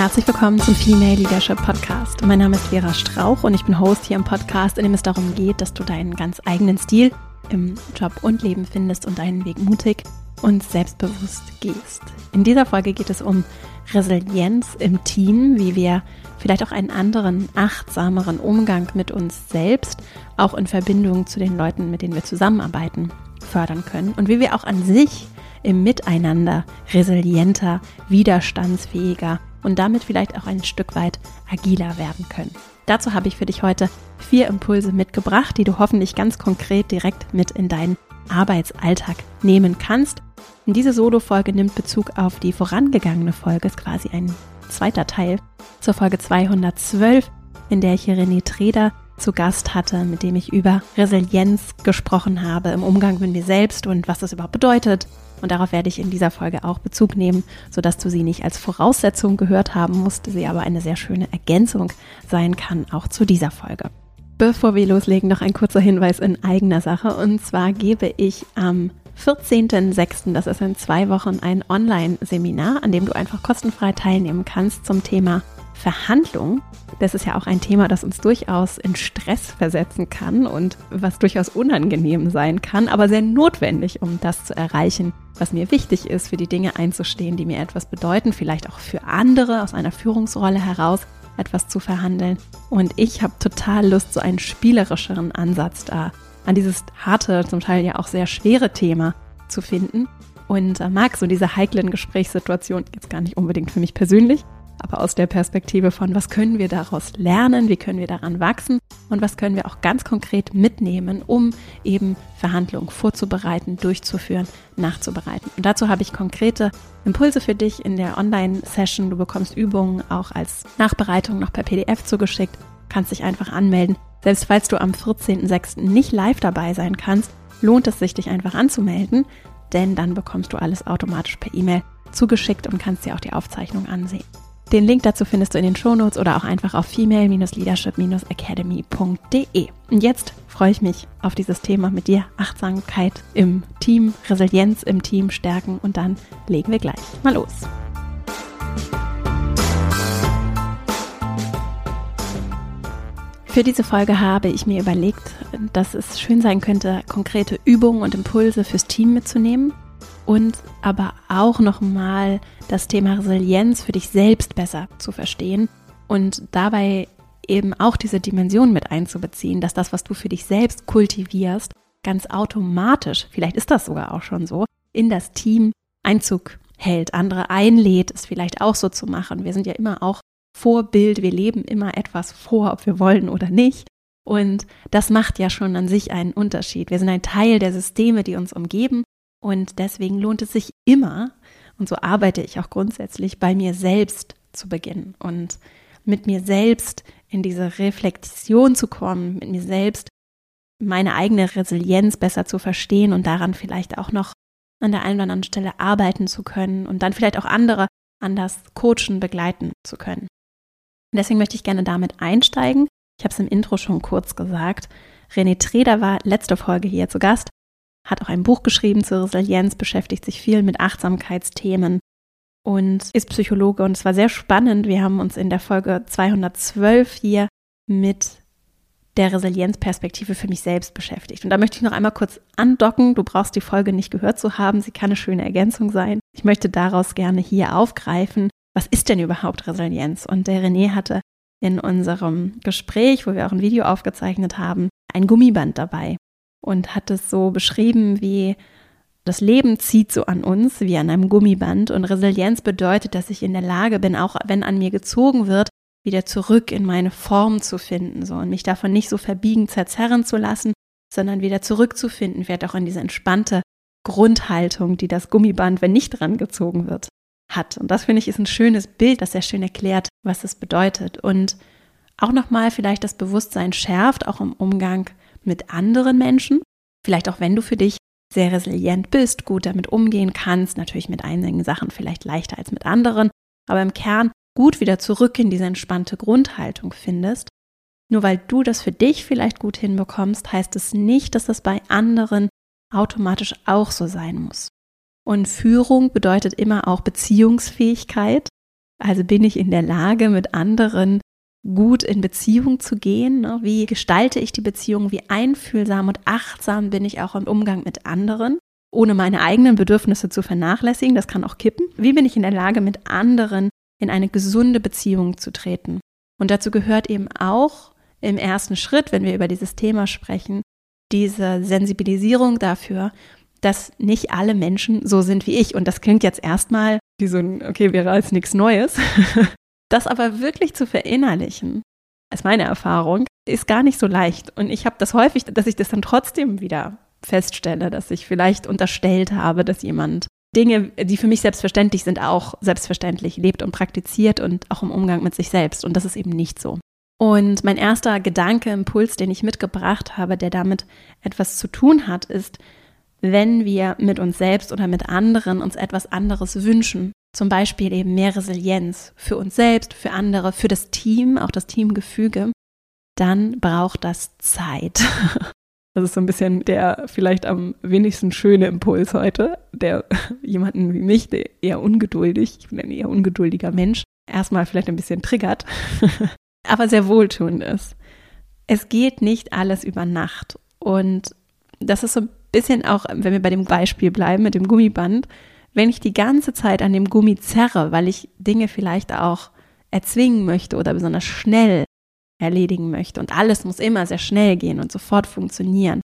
Herzlich willkommen zum Female Leadership Podcast. Mein Name ist Vera Strauch und ich bin Host hier im Podcast, in dem es darum geht, dass du deinen ganz eigenen Stil im Job und Leben findest und deinen Weg mutig und selbstbewusst gehst. In dieser Folge geht es um Resilienz im Team, wie wir vielleicht auch einen anderen, achtsameren Umgang mit uns selbst, auch in Verbindung zu den Leuten, mit denen wir zusammenarbeiten, fördern können und wie wir auch an sich im Miteinander resilienter, widerstandsfähiger und damit vielleicht auch ein Stück weit agiler werden können. Dazu habe ich für dich heute vier Impulse mitgebracht, die du hoffentlich ganz konkret direkt mit in deinen Arbeitsalltag nehmen kannst. Und diese Solo-Folge nimmt Bezug auf die vorangegangene Folge, ist quasi ein zweiter Teil zur Folge 212, in der ich hier René Treder zu Gast hatte, mit dem ich über Resilienz gesprochen habe im Umgang mit mir selbst und was das überhaupt bedeutet, und darauf werde ich in dieser Folge auch Bezug nehmen, sodass du sie nicht als Voraussetzung gehört haben musst, sie aber eine sehr schöne Ergänzung sein kann, auch zu dieser Folge. Bevor wir loslegen, noch ein kurzer Hinweis in eigener Sache. Und zwar gebe ich am 14.06., das ist in zwei Wochen, ein Online-Seminar, an dem du einfach kostenfrei teilnehmen kannst zum Thema Verhandlung. Das ist ja auch ein Thema, das uns durchaus in Stress versetzen kann und was durchaus unangenehm sein kann, aber sehr notwendig, um das zu erreichen, was mir wichtig ist, für die Dinge einzustehen, die mir etwas bedeuten, vielleicht auch für andere aus einer Führungsrolle heraus etwas zu verhandeln. Und ich habe total Lust, so einen spielerischeren Ansatz da an dieses harte, zum Teil ja auch sehr schwere Thema zu finden. Und äh, mag so diese heiklen Gesprächssituationen jetzt gar nicht unbedingt für mich persönlich, aber aus der Perspektive von, was können wir daraus lernen, wie können wir daran wachsen und was können wir auch ganz konkret mitnehmen, um eben Verhandlungen vorzubereiten, durchzuführen, nachzubereiten. Und dazu habe ich konkrete Impulse für dich in der Online-Session. Du bekommst Übungen auch als Nachbereitung noch per PDF zugeschickt, kannst dich einfach anmelden. Selbst falls du am 14.06. nicht live dabei sein kannst, lohnt es sich, dich einfach anzumelden, denn dann bekommst du alles automatisch per E-Mail zugeschickt und kannst dir auch die Aufzeichnung ansehen. Den Link dazu findest du in den Shownotes oder auch einfach auf female-leadership-academy.de. Und jetzt freue ich mich auf dieses Thema mit dir. Achtsamkeit im Team, Resilienz im Team stärken und dann legen wir gleich mal los. Für diese Folge habe ich mir überlegt, dass es schön sein könnte, konkrete Übungen und Impulse fürs Team mitzunehmen und aber auch nochmal das Thema Resilienz für dich selbst besser zu verstehen und dabei eben auch diese Dimension mit einzubeziehen, dass das, was du für dich selbst kultivierst, ganz automatisch, vielleicht ist das sogar auch schon so, in das Team Einzug hält, andere einlädt, es vielleicht auch so zu machen. Wir sind ja immer auch Vorbild, wir leben immer etwas vor, ob wir wollen oder nicht. Und das macht ja schon an sich einen Unterschied. Wir sind ein Teil der Systeme, die uns umgeben und deswegen lohnt es sich immer, und so arbeite ich auch grundsätzlich, bei mir selbst zu beginnen und mit mir selbst in diese Reflexion zu kommen, mit mir selbst meine eigene Resilienz besser zu verstehen und daran vielleicht auch noch an der einen oder anderen Stelle arbeiten zu können und dann vielleicht auch andere anders coachen, begleiten zu können. Und deswegen möchte ich gerne damit einsteigen. Ich habe es im Intro schon kurz gesagt. René Treder war letzte Folge hier zu Gast hat auch ein Buch geschrieben zur Resilienz, beschäftigt sich viel mit Achtsamkeitsthemen und ist Psychologe. Und es war sehr spannend. Wir haben uns in der Folge 212 hier mit der Resilienzperspektive für mich selbst beschäftigt. Und da möchte ich noch einmal kurz andocken. Du brauchst die Folge nicht gehört zu haben. Sie kann eine schöne Ergänzung sein. Ich möchte daraus gerne hier aufgreifen. Was ist denn überhaupt Resilienz? Und der René hatte in unserem Gespräch, wo wir auch ein Video aufgezeichnet haben, ein Gummiband dabei und hat es so beschrieben wie das Leben zieht so an uns wie an einem Gummiband und Resilienz bedeutet, dass ich in der Lage bin, auch wenn an mir gezogen wird, wieder zurück in meine Form zu finden so und mich davon nicht so verbiegen, zerzerren zu lassen, sondern wieder zurückzufinden, vielleicht auch in diese entspannte Grundhaltung, die das Gummiband, wenn nicht dran gezogen wird, hat. Und das finde ich ist ein schönes Bild, das sehr schön erklärt, was es bedeutet. Und auch nochmal vielleicht das Bewusstsein schärft, auch im Umgang mit anderen Menschen. Vielleicht auch wenn du für dich sehr resilient bist, gut damit umgehen kannst, natürlich mit einigen Sachen vielleicht leichter als mit anderen, aber im Kern gut wieder zurück in diese entspannte Grundhaltung findest. Nur weil du das für dich vielleicht gut hinbekommst, heißt es nicht, dass das bei anderen automatisch auch so sein muss. Und Führung bedeutet immer auch Beziehungsfähigkeit. Also bin ich in der Lage, mit anderen gut in Beziehung zu gehen? Ne? Wie gestalte ich die Beziehung? Wie einfühlsam und achtsam bin ich auch im Umgang mit anderen? Ohne meine eigenen Bedürfnisse zu vernachlässigen, das kann auch kippen. Wie bin ich in der Lage, mit anderen in eine gesunde Beziehung zu treten? Und dazu gehört eben auch im ersten Schritt, wenn wir über dieses Thema sprechen, diese Sensibilisierung dafür, dass nicht alle Menschen so sind wie ich. Und das klingt jetzt erstmal wie so ein, okay, wäre als nichts Neues. Das aber wirklich zu verinnerlichen, ist meine Erfahrung, ist gar nicht so leicht. Und ich habe das häufig, dass ich das dann trotzdem wieder feststelle, dass ich vielleicht unterstellt habe, dass jemand Dinge, die für mich selbstverständlich sind, auch selbstverständlich lebt und praktiziert und auch im Umgang mit sich selbst. Und das ist eben nicht so. Und mein erster Gedanke, Impuls, den ich mitgebracht habe, der damit etwas zu tun hat, ist, wenn wir mit uns selbst oder mit anderen uns etwas anderes wünschen, zum Beispiel eben mehr Resilienz für uns selbst, für andere, für das Team, auch das Teamgefüge, dann braucht das Zeit. Das ist so ein bisschen der vielleicht am wenigsten schöne Impuls heute, der jemanden wie mich, der eher ungeduldig, ich bin ein eher ungeduldiger Mensch, erstmal vielleicht ein bisschen triggert, aber sehr wohltuend ist. Es geht nicht alles über Nacht. Und das ist so ein bisschen auch, wenn wir bei dem Beispiel bleiben mit dem Gummiband, wenn ich die ganze Zeit an dem Gummi zerre, weil ich Dinge vielleicht auch erzwingen möchte oder besonders schnell erledigen möchte und alles muss immer sehr schnell gehen und sofort funktionieren,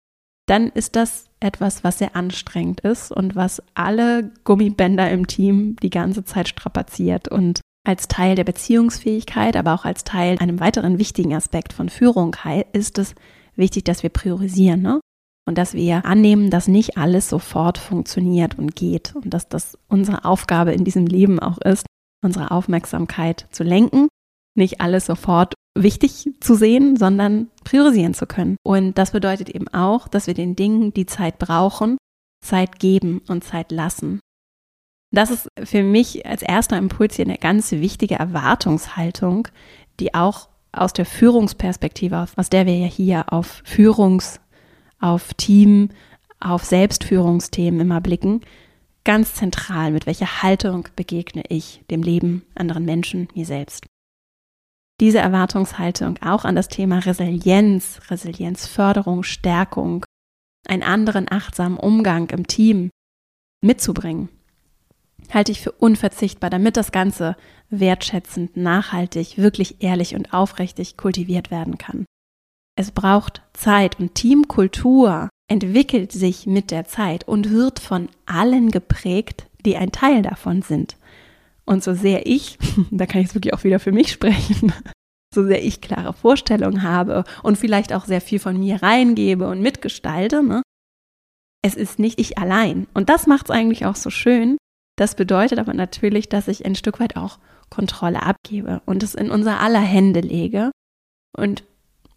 dann ist das etwas, was sehr anstrengend ist und was alle Gummibänder im Team die ganze Zeit strapaziert und als Teil der Beziehungsfähigkeit, aber auch als Teil einem weiteren wichtigen Aspekt von Führung ist es wichtig, dass wir priorisieren. Ne? Und dass wir annehmen, dass nicht alles sofort funktioniert und geht und dass das unsere Aufgabe in diesem Leben auch ist, unsere Aufmerksamkeit zu lenken, nicht alles sofort wichtig zu sehen, sondern priorisieren zu können. Und das bedeutet eben auch, dass wir den Dingen, die Zeit brauchen, Zeit geben und Zeit lassen. Das ist für mich als erster Impuls hier eine ganz wichtige Erwartungshaltung, die auch aus der Führungsperspektive, aus der wir ja hier auf Führungs auf Team, auf Selbstführungsthemen immer blicken, ganz zentral, mit welcher Haltung begegne ich dem Leben, anderen Menschen, mir selbst. Diese Erwartungshaltung auch an das Thema Resilienz, Resilienzförderung, Stärkung, einen anderen achtsamen Umgang im Team mitzubringen, halte ich für unverzichtbar, damit das Ganze wertschätzend, nachhaltig, wirklich ehrlich und aufrichtig kultiviert werden kann. Es braucht Zeit und Teamkultur entwickelt sich mit der Zeit und wird von allen geprägt, die ein Teil davon sind. Und so sehr ich, da kann ich jetzt wirklich auch wieder für mich sprechen, so sehr ich klare Vorstellungen habe und vielleicht auch sehr viel von mir reingebe und mitgestalte, ne? es ist nicht ich allein. Und das macht es eigentlich auch so schön. Das bedeutet aber natürlich, dass ich ein Stück weit auch Kontrolle abgebe und es in unser aller Hände lege. Und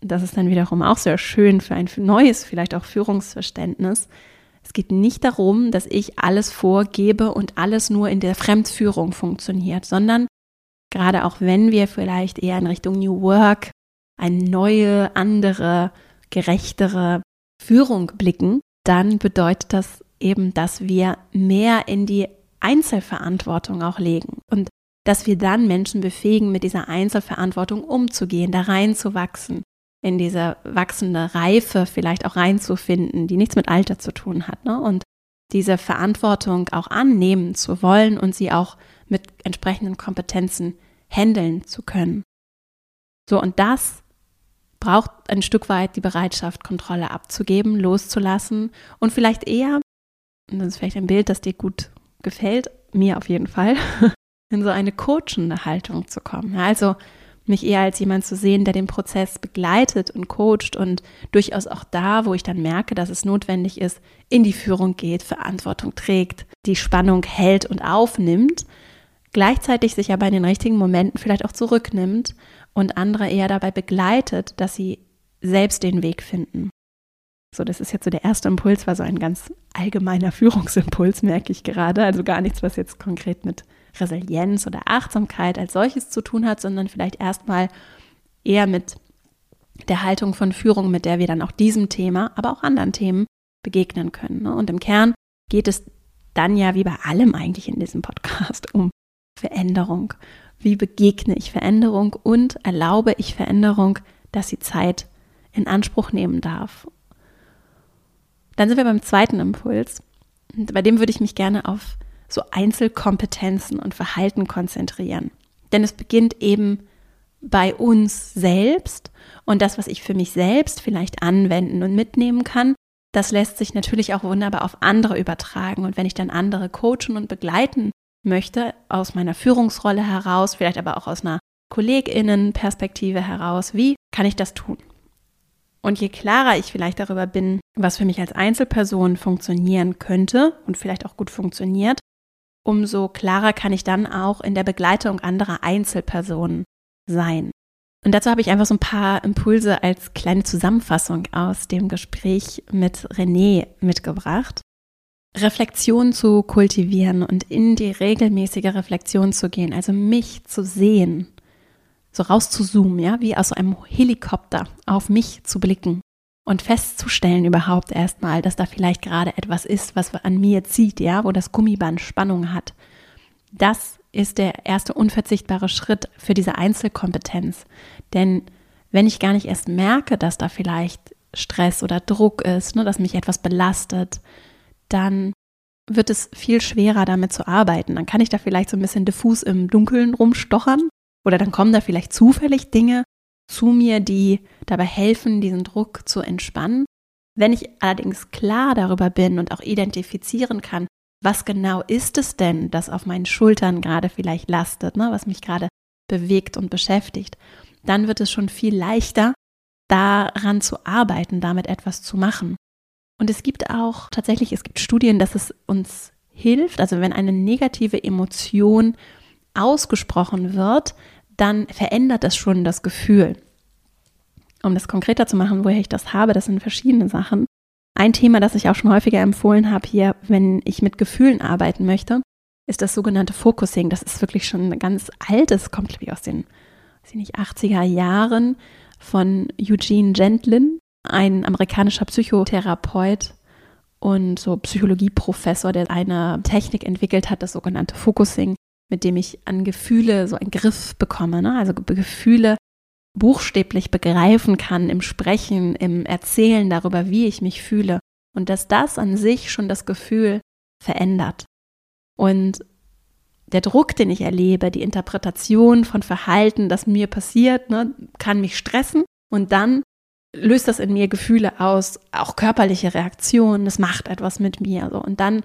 das ist dann wiederum auch sehr schön für ein neues, vielleicht auch Führungsverständnis. Es geht nicht darum, dass ich alles vorgebe und alles nur in der Fremdführung funktioniert, sondern gerade auch wenn wir vielleicht eher in Richtung New Work, eine neue, andere, gerechtere Führung blicken, dann bedeutet das eben, dass wir mehr in die Einzelverantwortung auch legen und dass wir dann Menschen befähigen, mit dieser Einzelverantwortung umzugehen, da reinzuwachsen, in diese wachsende Reife vielleicht auch reinzufinden, die nichts mit Alter zu tun hat. Ne? Und diese Verantwortung auch annehmen zu wollen und sie auch mit entsprechenden Kompetenzen handeln zu können. So, und das braucht ein Stück weit die Bereitschaft, Kontrolle abzugeben, loszulassen und vielleicht eher, und das ist vielleicht ein Bild, das dir gut gefällt, mir auf jeden Fall, in so eine coachende Haltung zu kommen. Also mich eher als jemand zu sehen, der den Prozess begleitet und coacht und durchaus auch da, wo ich dann merke, dass es notwendig ist, in die Führung geht, Verantwortung trägt, die Spannung hält und aufnimmt, gleichzeitig sich aber in den richtigen Momenten vielleicht auch zurücknimmt und andere eher dabei begleitet, dass sie selbst den Weg finden. So, das ist jetzt so der erste Impuls, war so ein ganz allgemeiner Führungsimpuls, merke ich gerade. Also gar nichts, was jetzt konkret mit Resilienz oder Achtsamkeit als solches zu tun hat, sondern vielleicht erstmal eher mit der Haltung von Führung, mit der wir dann auch diesem Thema, aber auch anderen Themen begegnen können. Ne? Und im Kern geht es dann ja wie bei allem eigentlich in diesem Podcast um Veränderung. Wie begegne ich Veränderung und erlaube ich Veränderung, dass sie Zeit in Anspruch nehmen darf dann sind wir beim zweiten Impuls. Und bei dem würde ich mich gerne auf so Einzelkompetenzen und Verhalten konzentrieren. Denn es beginnt eben bei uns selbst und das, was ich für mich selbst vielleicht anwenden und mitnehmen kann, das lässt sich natürlich auch wunderbar auf andere übertragen. Und wenn ich dann andere coachen und begleiten möchte, aus meiner Führungsrolle heraus, vielleicht aber auch aus einer Kolleginnenperspektive heraus, wie kann ich das tun? Und je klarer ich vielleicht darüber bin, was für mich als Einzelperson funktionieren könnte und vielleicht auch gut funktioniert, umso klarer kann ich dann auch in der Begleitung anderer Einzelpersonen sein. Und dazu habe ich einfach so ein paar Impulse als kleine Zusammenfassung aus dem Gespräch mit René mitgebracht. Reflexion zu kultivieren und in die regelmäßige Reflexion zu gehen, also mich zu sehen so rauszuzoomen, ja, wie aus einem Helikopter auf mich zu blicken und festzustellen überhaupt erstmal, dass da vielleicht gerade etwas ist, was an mir zieht, ja, wo das Gummiband Spannung hat. Das ist der erste unverzichtbare Schritt für diese Einzelkompetenz. Denn wenn ich gar nicht erst merke, dass da vielleicht Stress oder Druck ist, ne, dass mich etwas belastet, dann wird es viel schwerer damit zu arbeiten. Dann kann ich da vielleicht so ein bisschen diffus im Dunkeln rumstochern oder dann kommen da vielleicht zufällig Dinge zu mir, die dabei helfen, diesen Druck zu entspannen. Wenn ich allerdings klar darüber bin und auch identifizieren kann, was genau ist es denn, das auf meinen Schultern gerade vielleicht lastet, ne, was mich gerade bewegt und beschäftigt, dann wird es schon viel leichter, daran zu arbeiten, damit etwas zu machen. Und es gibt auch tatsächlich, es gibt Studien, dass es uns hilft, also wenn eine negative Emotion ausgesprochen wird, dann verändert das schon das Gefühl. Um das konkreter zu machen, woher ich das habe, das sind verschiedene Sachen. Ein Thema, das ich auch schon häufiger empfohlen habe hier, wenn ich mit Gefühlen arbeiten möchte, ist das sogenannte Focusing. Das ist wirklich schon ein ganz altes, kommt glaube ich aus den nicht, 80er Jahren von Eugene Gentlin, ein amerikanischer Psychotherapeut und so Psychologieprofessor, der eine Technik entwickelt hat, das sogenannte Focusing, mit dem ich an Gefühle so einen Griff bekomme, ne? also Gefühle buchstäblich begreifen kann im Sprechen, im Erzählen darüber, wie ich mich fühle und dass das an sich schon das Gefühl verändert. Und der Druck, den ich erlebe, die Interpretation von Verhalten, das mir passiert, ne, kann mich stressen und dann löst das in mir Gefühle aus, auch körperliche Reaktionen, das macht etwas mit mir. So. Und dann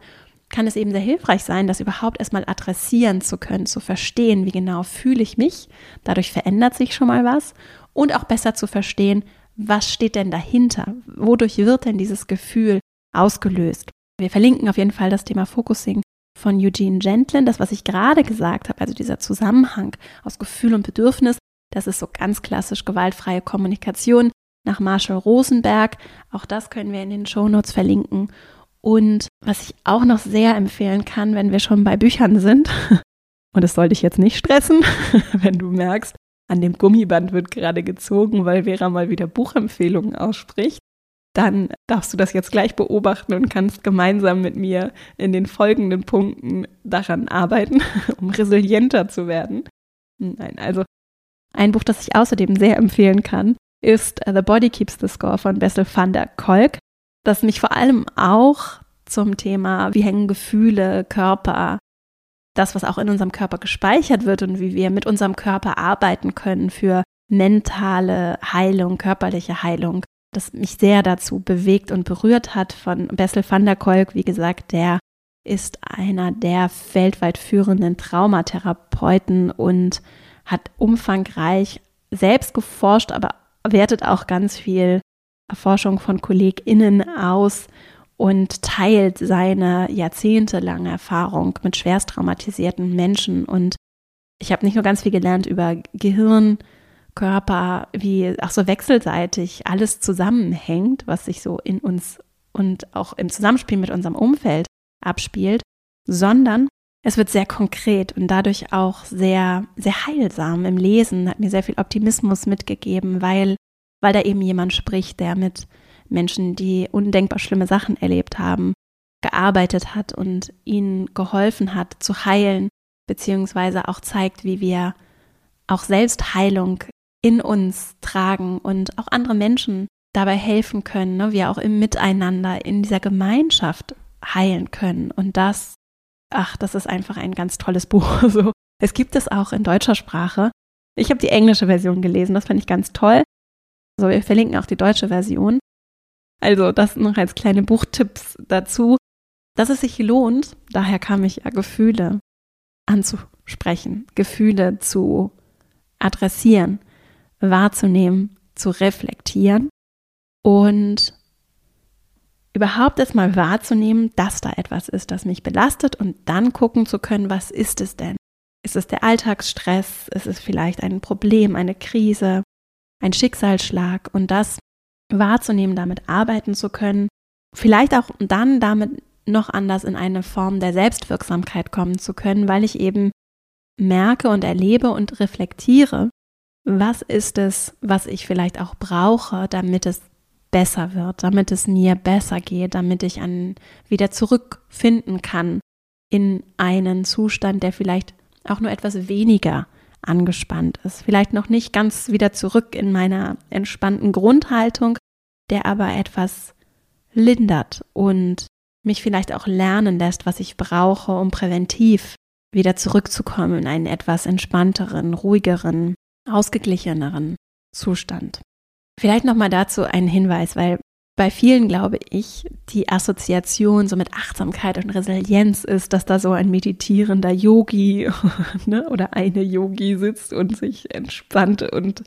kann es eben sehr hilfreich sein, das überhaupt erstmal adressieren zu können, zu verstehen, wie genau fühle ich mich. Dadurch verändert sich schon mal was und auch besser zu verstehen, was steht denn dahinter? Wodurch wird denn dieses Gefühl ausgelöst? Wir verlinken auf jeden Fall das Thema Focusing von Eugene Gentlin, das, was ich gerade gesagt habe, also dieser Zusammenhang aus Gefühl und Bedürfnis, das ist so ganz klassisch gewaltfreie Kommunikation nach Marshall Rosenberg. Auch das können wir in den Show Notes verlinken. Und was ich auch noch sehr empfehlen kann, wenn wir schon bei Büchern sind, und das sollte ich jetzt nicht stressen, wenn du merkst, an dem Gummiband wird gerade gezogen, weil Vera mal wieder Buchempfehlungen ausspricht, dann darfst du das jetzt gleich beobachten und kannst gemeinsam mit mir in den folgenden Punkten daran arbeiten, um resilienter zu werden. Nein, also ein Buch, das ich außerdem sehr empfehlen kann, ist The Body Keeps the Score von Bessel van der Kolk das mich vor allem auch zum Thema, wie hängen Gefühle, Körper, das, was auch in unserem Körper gespeichert wird und wie wir mit unserem Körper arbeiten können für mentale Heilung, körperliche Heilung, das mich sehr dazu bewegt und berührt hat von Bessel van der Kolk. Wie gesagt, der ist einer der weltweit führenden Traumatherapeuten und hat umfangreich selbst geforscht, aber wertet auch ganz viel Erforschung von KollegInnen aus und teilt seine jahrzehntelange Erfahrung mit schwerst traumatisierten Menschen. Und ich habe nicht nur ganz viel gelernt über Gehirn, Körper, wie auch so wechselseitig alles zusammenhängt, was sich so in uns und auch im Zusammenspiel mit unserem Umfeld abspielt, sondern es wird sehr konkret und dadurch auch sehr, sehr heilsam im Lesen, hat mir sehr viel Optimismus mitgegeben, weil, weil da eben jemand spricht, der mit Menschen, die undenkbar schlimme Sachen erlebt haben, gearbeitet hat und ihnen geholfen hat zu heilen, beziehungsweise auch zeigt, wie wir auch Selbstheilung in uns tragen und auch andere Menschen dabei helfen können, ne? wir auch im Miteinander, in dieser Gemeinschaft heilen können. Und das, ach, das ist einfach ein ganz tolles Buch. So, es gibt es auch in deutscher Sprache. Ich habe die englische Version gelesen, das fand ich ganz toll. So, wir verlinken auch die deutsche Version. Also, das noch als kleine Buchtipps dazu, dass es sich lohnt, daher kam ich ja Gefühle anzusprechen, Gefühle zu adressieren, wahrzunehmen, zu reflektieren und überhaupt erstmal wahrzunehmen, dass da etwas ist, das mich belastet und dann gucken zu können, was ist es denn? Ist es der Alltagsstress? Ist es vielleicht ein Problem, eine Krise, ein Schicksalsschlag? Und das wahrzunehmen, damit arbeiten zu können, vielleicht auch dann damit noch anders in eine Form der Selbstwirksamkeit kommen zu können, weil ich eben merke und erlebe und reflektiere, was ist es, was ich vielleicht auch brauche, damit es besser wird, damit es mir besser geht, damit ich an wieder zurückfinden kann in einen Zustand, der vielleicht auch nur etwas weniger angespannt ist, vielleicht noch nicht ganz wieder zurück in meiner entspannten Grundhaltung, der aber etwas lindert und mich vielleicht auch lernen lässt, was ich brauche, um präventiv wieder zurückzukommen in einen etwas entspannteren, ruhigeren, ausgeglicheneren Zustand. Vielleicht nochmal dazu ein Hinweis, weil bei vielen glaube ich, die Assoziation so mit Achtsamkeit und Resilienz ist, dass da so ein meditierender Yogi ne, oder eine Yogi sitzt und sich entspannt und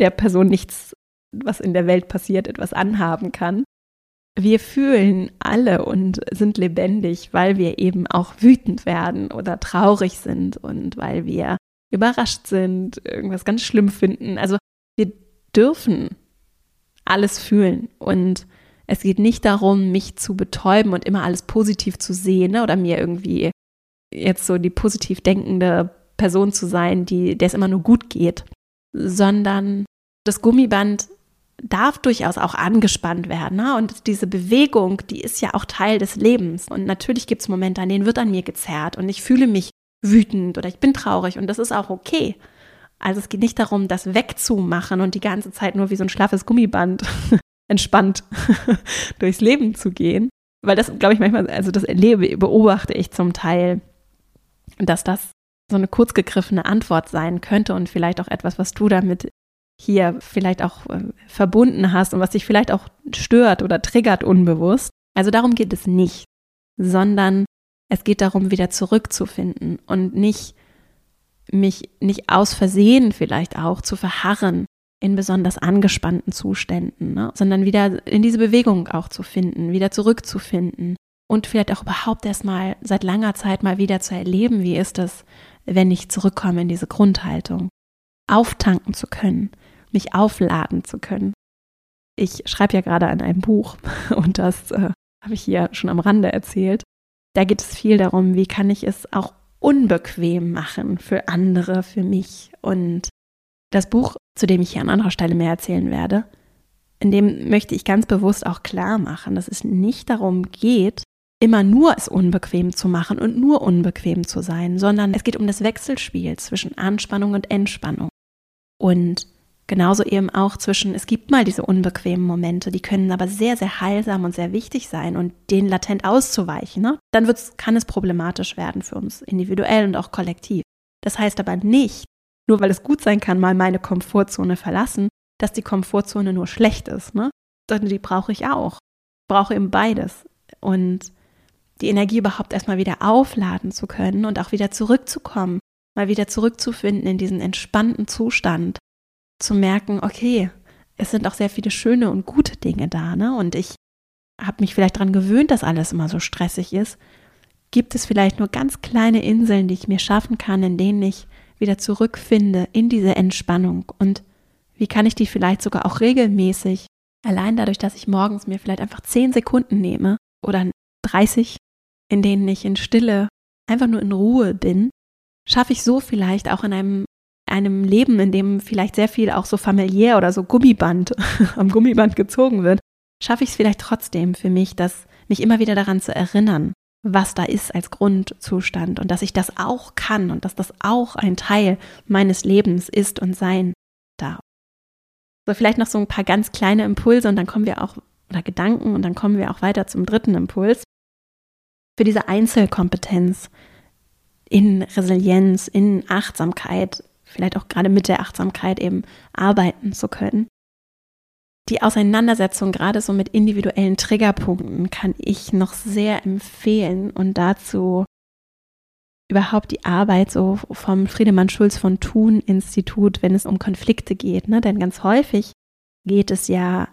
der Person nichts, was in der Welt passiert, etwas anhaben kann. Wir fühlen alle und sind lebendig, weil wir eben auch wütend werden oder traurig sind und weil wir überrascht sind, irgendwas ganz schlimm finden. Also wir dürfen alles fühlen und es geht nicht darum, mich zu betäuben und immer alles positiv zu sehen ne? oder mir irgendwie jetzt so die positiv denkende Person zu sein, die der es immer nur gut geht, sondern das Gummiband darf durchaus auch angespannt werden. Ne? Und diese Bewegung, die ist ja auch Teil des Lebens. Und natürlich gibt es Momente, an denen wird an mir gezerrt und ich fühle mich wütend oder ich bin traurig und das ist auch okay. Also es geht nicht darum, das wegzumachen und die ganze Zeit nur wie so ein schlaffes Gummiband entspannt durchs Leben zu gehen. Weil das, glaube ich, manchmal, also das erlebe, beobachte ich zum Teil, dass das so eine kurzgegriffene Antwort sein könnte und vielleicht auch etwas, was du damit hier vielleicht auch äh, verbunden hast und was dich vielleicht auch stört oder triggert unbewusst. Also darum geht es nicht, sondern es geht darum, wieder zurückzufinden und nicht mich nicht aus Versehen vielleicht auch zu verharren in besonders angespannten Zuständen, ne? sondern wieder in diese Bewegung auch zu finden, wieder zurückzufinden und vielleicht auch überhaupt erstmal seit langer Zeit mal wieder zu erleben, wie ist es, wenn ich zurückkomme in diese Grundhaltung, auftanken zu können, mich aufladen zu können. Ich schreibe ja gerade an einem Buch und das äh, habe ich hier schon am Rande erzählt. Da geht es viel darum, wie kann ich es auch unbequem machen für andere, für mich. Und das Buch, zu dem ich hier an anderer Stelle mehr erzählen werde, in dem möchte ich ganz bewusst auch klar machen, dass es nicht darum geht, immer nur es unbequem zu machen und nur unbequem zu sein, sondern es geht um das Wechselspiel zwischen Anspannung und Entspannung. Und Genauso eben auch zwischen, es gibt mal diese unbequemen Momente, die können aber sehr, sehr heilsam und sehr wichtig sein und denen latent auszuweichen, ne? dann wird's, kann es problematisch werden für uns individuell und auch kollektiv. Das heißt aber nicht, nur weil es gut sein kann, mal meine Komfortzone verlassen, dass die Komfortzone nur schlecht ist. Ne? Sondern die brauche ich auch. Brauche eben beides. Und die Energie überhaupt erstmal wieder aufladen zu können und auch wieder zurückzukommen, mal wieder zurückzufinden in diesen entspannten Zustand zu merken, okay, es sind auch sehr viele schöne und gute Dinge da, ne? Und ich habe mich vielleicht daran gewöhnt, dass alles immer so stressig ist, gibt es vielleicht nur ganz kleine Inseln, die ich mir schaffen kann, in denen ich wieder zurückfinde in diese Entspannung. Und wie kann ich die vielleicht sogar auch regelmäßig, allein dadurch, dass ich morgens mir vielleicht einfach zehn Sekunden nehme oder 30, in denen ich in Stille einfach nur in Ruhe bin, schaffe ich so vielleicht auch in einem einem Leben, in dem vielleicht sehr viel auch so familiär oder so Gummiband am Gummiband gezogen wird, schaffe ich es vielleicht trotzdem für mich, dass mich immer wieder daran zu erinnern, was da ist als Grundzustand und dass ich das auch kann und dass das auch ein Teil meines Lebens ist und sein darf. So, vielleicht noch so ein paar ganz kleine Impulse und dann kommen wir auch, oder Gedanken und dann kommen wir auch weiter zum dritten Impuls. Für diese Einzelkompetenz in Resilienz, in Achtsamkeit, vielleicht auch gerade mit der Achtsamkeit eben arbeiten zu können. Die Auseinandersetzung gerade so mit individuellen Triggerpunkten kann ich noch sehr empfehlen und dazu überhaupt die Arbeit so vom Friedemann Schulz von Thun Institut, wenn es um Konflikte geht. Ne? Denn ganz häufig geht es ja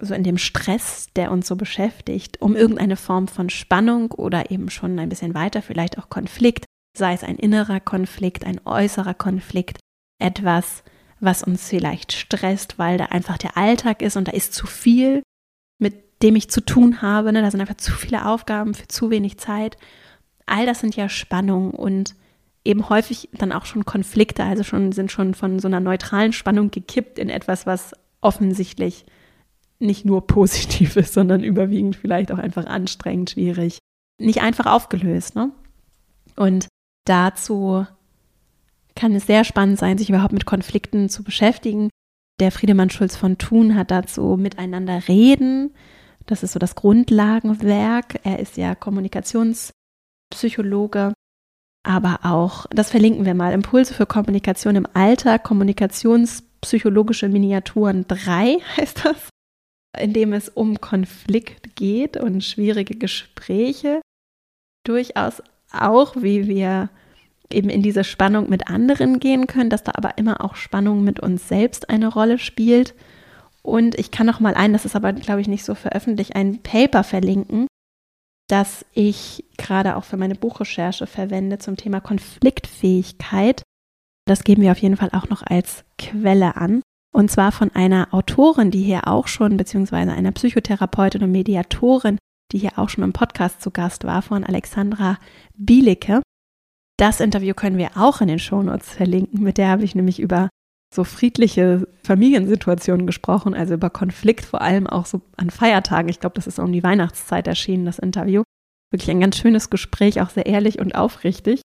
so in dem Stress, der uns so beschäftigt, um irgendeine Form von Spannung oder eben schon ein bisschen weiter, vielleicht auch Konflikt, sei es ein innerer Konflikt, ein äußerer Konflikt, etwas, was uns vielleicht stresst, weil da einfach der Alltag ist und da ist zu viel, mit dem ich zu tun habe. Ne? Da sind einfach zu viele Aufgaben für zu wenig Zeit. All das sind ja Spannungen und eben häufig dann auch schon Konflikte, also schon sind schon von so einer neutralen Spannung gekippt in etwas, was offensichtlich nicht nur positiv ist, sondern überwiegend vielleicht auch einfach anstrengend, schwierig, nicht einfach aufgelöst. Ne? Und dazu kann es sehr spannend sein, sich überhaupt mit Konflikten zu beschäftigen. Der Friedemann Schulz von Thun hat dazu Miteinander reden. Das ist so das Grundlagenwerk. Er ist ja Kommunikationspsychologe, aber auch, das verlinken wir mal, Impulse für Kommunikation im Alter, Kommunikationspsychologische Miniaturen 3 heißt das, in dem es um Konflikt geht und schwierige Gespräche. Durchaus auch, wie wir eben in diese Spannung mit anderen gehen können, dass da aber immer auch Spannung mit uns selbst eine Rolle spielt. Und ich kann noch mal ein, das ist aber, glaube ich, nicht so veröffentlicht, ein Paper verlinken, das ich gerade auch für meine Buchrecherche verwende zum Thema Konfliktfähigkeit. Das geben wir auf jeden Fall auch noch als Quelle an. Und zwar von einer Autorin, die hier auch schon, beziehungsweise einer Psychotherapeutin und Mediatorin, die hier auch schon im Podcast zu Gast war, von Alexandra Bielicke. Das Interview können wir auch in den Shownotes verlinken. Mit der habe ich nämlich über so friedliche Familiensituationen gesprochen, also über Konflikt, vor allem auch so an Feiertagen. Ich glaube, das ist um die Weihnachtszeit erschienen, das Interview. Wirklich ein ganz schönes Gespräch, auch sehr ehrlich und aufrichtig.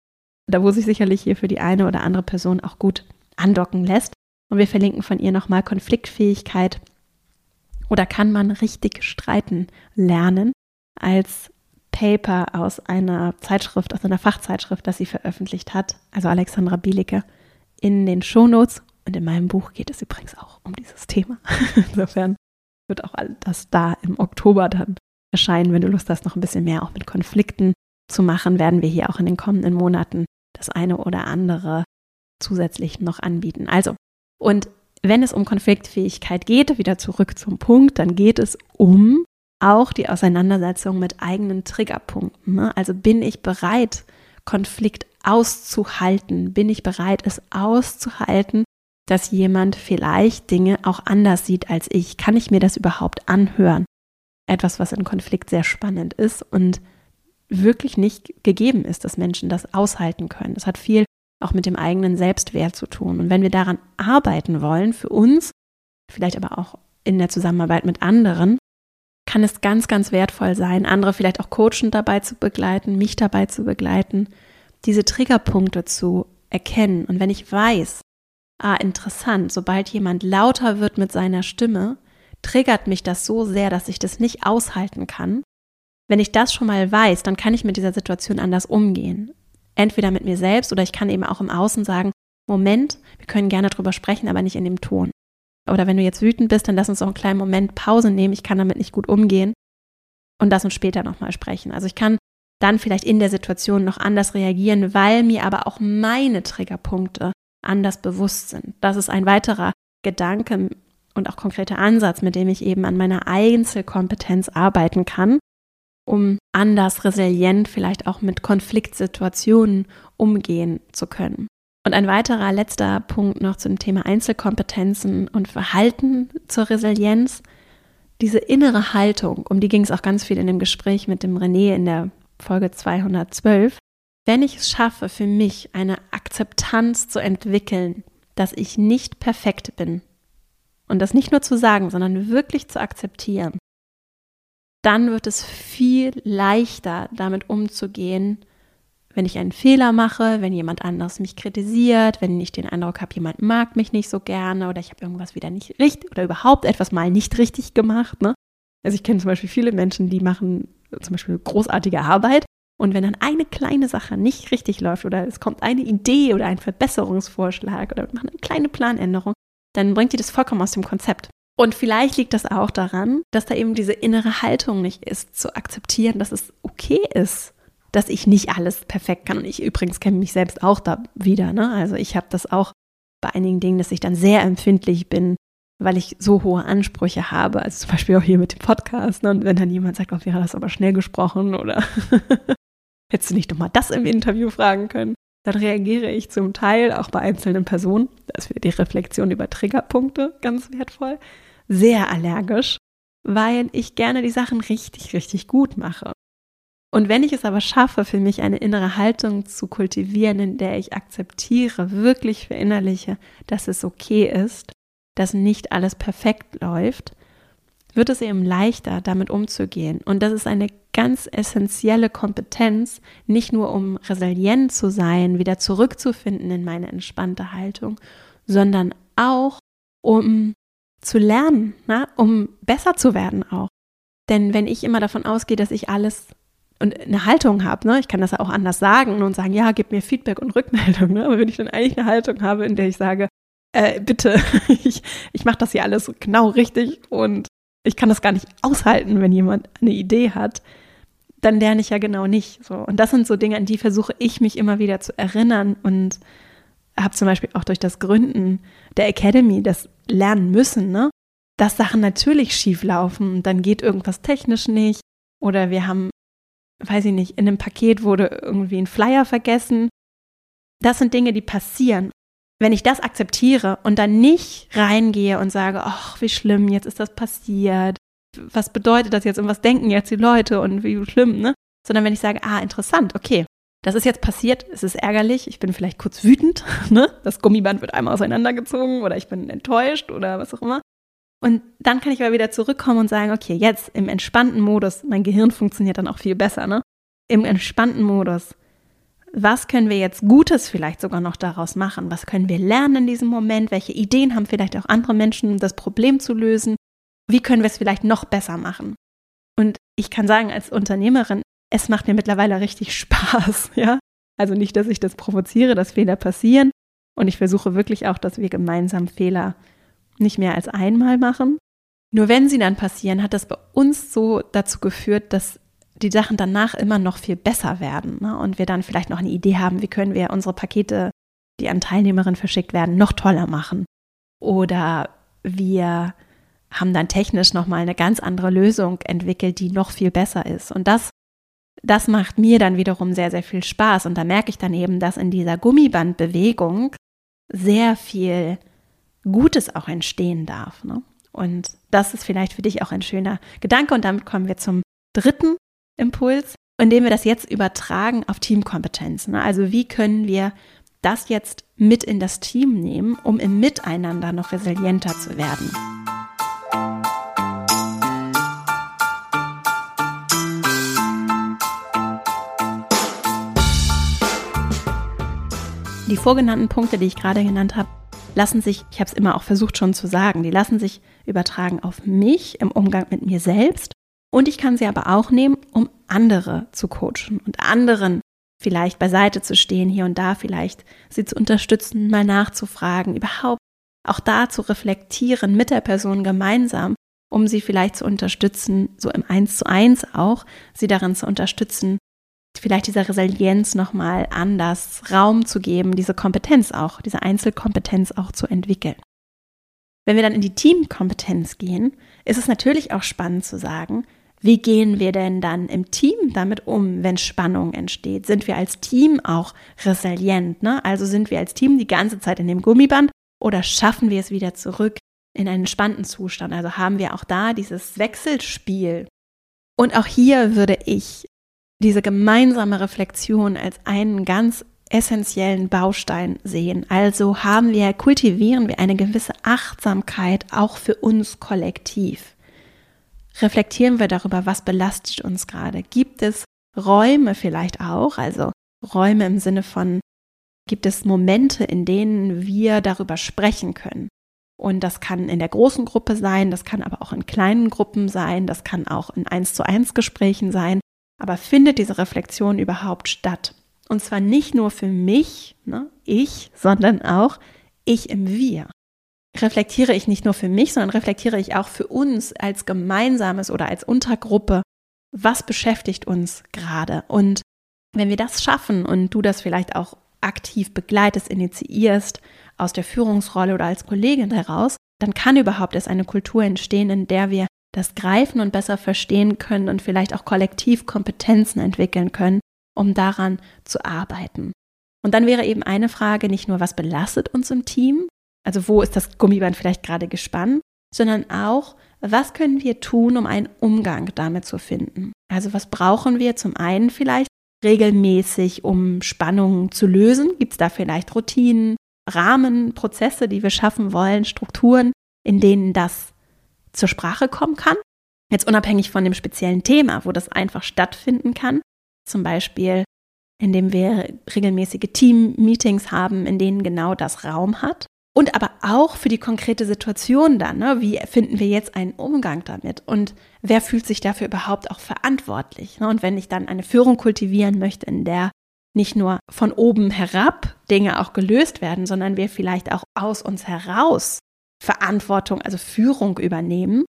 Da wo sich sicherlich hier für die eine oder andere Person auch gut andocken lässt. Und wir verlinken von ihr nochmal Konfliktfähigkeit. Oder kann man richtig streiten lernen? Als Paper aus einer Zeitschrift, aus einer Fachzeitschrift, das sie veröffentlicht hat, also Alexandra Bielicke, in den Shownotes. Und in meinem Buch geht es übrigens auch um dieses Thema. Insofern wird auch das da im Oktober dann erscheinen. Wenn du Lust hast, noch ein bisschen mehr auch mit Konflikten zu machen, werden wir hier auch in den kommenden Monaten das eine oder andere zusätzlich noch anbieten. Also, und wenn es um Konfliktfähigkeit geht, wieder zurück zum Punkt, dann geht es um auch die Auseinandersetzung mit eigenen Triggerpunkten. Ne? Also bin ich bereit, Konflikt auszuhalten? Bin ich bereit, es auszuhalten, dass jemand vielleicht Dinge auch anders sieht als ich? Kann ich mir das überhaupt anhören? Etwas, was in Konflikt sehr spannend ist und wirklich nicht gegeben ist, dass Menschen das aushalten können. Das hat viel auch mit dem eigenen Selbstwert zu tun. Und wenn wir daran arbeiten wollen, für uns, vielleicht aber auch in der Zusammenarbeit mit anderen, kann es ganz, ganz wertvoll sein, andere vielleicht auch coachend dabei zu begleiten, mich dabei zu begleiten, diese Triggerpunkte zu erkennen. Und wenn ich weiß, ah, interessant, sobald jemand lauter wird mit seiner Stimme, triggert mich das so sehr, dass ich das nicht aushalten kann. Wenn ich das schon mal weiß, dann kann ich mit dieser Situation anders umgehen. Entweder mit mir selbst oder ich kann eben auch im Außen sagen, Moment, wir können gerne drüber sprechen, aber nicht in dem Ton oder wenn du jetzt wütend bist, dann lass uns auch einen kleinen Moment Pause nehmen. Ich kann damit nicht gut umgehen und lass uns später nochmal sprechen. Also ich kann dann vielleicht in der Situation noch anders reagieren, weil mir aber auch meine Triggerpunkte anders bewusst sind. Das ist ein weiterer Gedanke, und auch konkreter Ansatz, mit dem ich eben an meiner Einzelkompetenz arbeiten kann, um anders resilient vielleicht auch mit Konfliktsituationen umgehen zu können. Und ein weiterer letzter Punkt noch zum Thema Einzelkompetenzen und Verhalten zur Resilienz. Diese innere Haltung, um die ging es auch ganz viel in dem Gespräch mit dem René in der Folge 212. Wenn ich es schaffe, für mich eine Akzeptanz zu entwickeln, dass ich nicht perfekt bin und das nicht nur zu sagen, sondern wirklich zu akzeptieren, dann wird es viel leichter damit umzugehen, wenn ich einen Fehler mache, wenn jemand anders mich kritisiert, wenn ich den Eindruck habe, jemand mag mich nicht so gerne oder ich habe irgendwas wieder nicht richtig oder überhaupt etwas mal nicht richtig gemacht. Ne? Also ich kenne zum Beispiel viele Menschen, die machen zum Beispiel großartige Arbeit und wenn dann eine kleine Sache nicht richtig läuft oder es kommt eine Idee oder ein Verbesserungsvorschlag oder machen eine kleine Planänderung, dann bringt die das vollkommen aus dem Konzept. Und vielleicht liegt das auch daran, dass da eben diese innere Haltung nicht ist, zu akzeptieren, dass es okay ist, dass ich nicht alles perfekt kann. Und ich übrigens kenne mich selbst auch da wieder. Ne? Also ich habe das auch bei einigen Dingen, dass ich dann sehr empfindlich bin, weil ich so hohe Ansprüche habe. Also zum Beispiel auch hier mit dem Podcast. Ne? Und wenn dann jemand sagt, oh, wäre das aber schnell gesprochen oder hättest du nicht doch mal das im Interview fragen können, dann reagiere ich zum Teil auch bei einzelnen Personen, da ist wieder die Reflexion über Triggerpunkte ganz wertvoll, sehr allergisch, weil ich gerne die Sachen richtig, richtig gut mache. Und wenn ich es aber schaffe, für mich eine innere Haltung zu kultivieren, in der ich akzeptiere, wirklich verinnerliche, dass es okay ist, dass nicht alles perfekt läuft, wird es eben leichter, damit umzugehen. Und das ist eine ganz essentielle Kompetenz, nicht nur um resilient zu sein, wieder zurückzufinden in meine entspannte Haltung, sondern auch um zu lernen, na, um besser zu werden auch. Denn wenn ich immer davon ausgehe, dass ich alles und eine Haltung habe, ne, ich kann das ja auch anders sagen und sagen, ja, gib mir Feedback und Rückmeldung, ne, aber wenn ich dann eigentlich eine Haltung habe, in der ich sage, äh, bitte, ich, ich mache das hier alles genau richtig und ich kann das gar nicht aushalten, wenn jemand eine Idee hat, dann lerne ich ja genau nicht. So. Und das sind so Dinge, an die versuche ich mich immer wieder zu erinnern und habe zum Beispiel auch durch das Gründen der Academy das lernen müssen, ne? dass Sachen natürlich schief laufen dann geht irgendwas technisch nicht oder wir haben, weiß ich nicht, in einem Paket wurde irgendwie ein Flyer vergessen. Das sind Dinge, die passieren. Wenn ich das akzeptiere und dann nicht reingehe und sage, ach, wie schlimm, jetzt ist das passiert, was bedeutet das jetzt und was denken jetzt die Leute und wie schlimm, ne? Sondern wenn ich sage, ah, interessant, okay, das ist jetzt passiert, es ist ärgerlich, ich bin vielleicht kurz wütend, ne? Das Gummiband wird einmal auseinandergezogen oder ich bin enttäuscht oder was auch immer. Und dann kann ich aber wieder zurückkommen und sagen, okay, jetzt im entspannten Modus, mein Gehirn funktioniert dann auch viel besser, ne? Im entspannten Modus, was können wir jetzt Gutes vielleicht sogar noch daraus machen? Was können wir lernen in diesem Moment? Welche Ideen haben vielleicht auch andere Menschen, um das Problem zu lösen? Wie können wir es vielleicht noch besser machen? Und ich kann sagen, als Unternehmerin, es macht mir mittlerweile richtig Spaß, ja. Also nicht, dass ich das provoziere, dass Fehler passieren. Und ich versuche wirklich auch, dass wir gemeinsam Fehler nicht mehr als einmal machen. Nur wenn sie dann passieren, hat das bei uns so dazu geführt, dass die Sachen danach immer noch viel besser werden. Ne? Und wir dann vielleicht noch eine Idee haben, wie können wir unsere Pakete, die an Teilnehmerinnen verschickt werden, noch toller machen. Oder wir haben dann technisch nochmal eine ganz andere Lösung entwickelt, die noch viel besser ist. Und das, das macht mir dann wiederum sehr, sehr viel Spaß. Und da merke ich dann eben, dass in dieser Gummibandbewegung sehr viel Gutes auch entstehen darf. Ne? Und das ist vielleicht für dich auch ein schöner Gedanke. Und damit kommen wir zum dritten Impuls, indem wir das jetzt übertragen auf Teamkompetenzen. Ne? Also wie können wir das jetzt mit in das Team nehmen, um im Miteinander noch resilienter zu werden. Die vorgenannten Punkte, die ich gerade genannt habe, lassen sich, ich habe es immer auch versucht schon zu sagen, die lassen sich übertragen auf mich im Umgang mit mir selbst. Und ich kann sie aber auch nehmen, um andere zu coachen und anderen vielleicht beiseite zu stehen, hier und da vielleicht sie zu unterstützen, mal nachzufragen, überhaupt auch da zu reflektieren mit der Person gemeinsam, um sie vielleicht zu unterstützen, so im Eins zu eins auch, sie darin zu unterstützen, vielleicht dieser Resilienz nochmal anders Raum zu geben, diese Kompetenz auch, diese Einzelkompetenz auch zu entwickeln. Wenn wir dann in die Teamkompetenz gehen, ist es natürlich auch spannend zu sagen, wie gehen wir denn dann im Team damit um, wenn Spannung entsteht? Sind wir als Team auch resilient? Ne? Also sind wir als Team die ganze Zeit in dem Gummiband oder schaffen wir es wieder zurück in einen entspannten Zustand? Also haben wir auch da dieses Wechselspiel. Und auch hier würde ich diese gemeinsame Reflexion als einen ganz essentiellen Baustein sehen. Also haben wir, kultivieren wir eine gewisse Achtsamkeit auch für uns kollektiv reflektieren wir darüber, was belastet uns gerade. Gibt es Räume vielleicht auch, also Räume im Sinne von, gibt es Momente, in denen wir darüber sprechen können. Und das kann in der großen Gruppe sein, das kann aber auch in kleinen Gruppen sein, das kann auch in eins zu eins Gesprächen sein. Aber findet diese Reflexion überhaupt statt? Und zwar nicht nur für mich, ne, ich, sondern auch ich im Wir reflektiere ich nicht nur für mich, sondern reflektiere ich auch für uns als gemeinsames oder als Untergruppe, was beschäftigt uns gerade. Und wenn wir das schaffen und du das vielleicht auch aktiv begleitest, initiierst, aus der Führungsrolle oder als Kollegin heraus, dann kann überhaupt erst eine Kultur entstehen, in der wir das greifen und besser verstehen können und vielleicht auch kollektiv Kompetenzen entwickeln können, um daran zu arbeiten. Und dann wäre eben eine Frage nicht nur, was belastet uns im Team, also wo ist das Gummiband vielleicht gerade gespannt, sondern auch, was können wir tun, um einen Umgang damit zu finden. Also was brauchen wir zum einen vielleicht regelmäßig, um Spannungen zu lösen? Gibt es da vielleicht Routinen, Rahmen, Prozesse, die wir schaffen wollen, Strukturen, in denen das zur Sprache kommen kann? Jetzt unabhängig von dem speziellen Thema, wo das einfach stattfinden kann. Zum Beispiel, indem wir regelmäßige Team-Meetings haben, in denen genau das Raum hat. Und aber auch für die konkrete Situation dann. Ne? Wie finden wir jetzt einen Umgang damit? Und wer fühlt sich dafür überhaupt auch verantwortlich? Ne? Und wenn ich dann eine Führung kultivieren möchte, in der nicht nur von oben herab Dinge auch gelöst werden, sondern wir vielleicht auch aus uns heraus Verantwortung, also Führung übernehmen,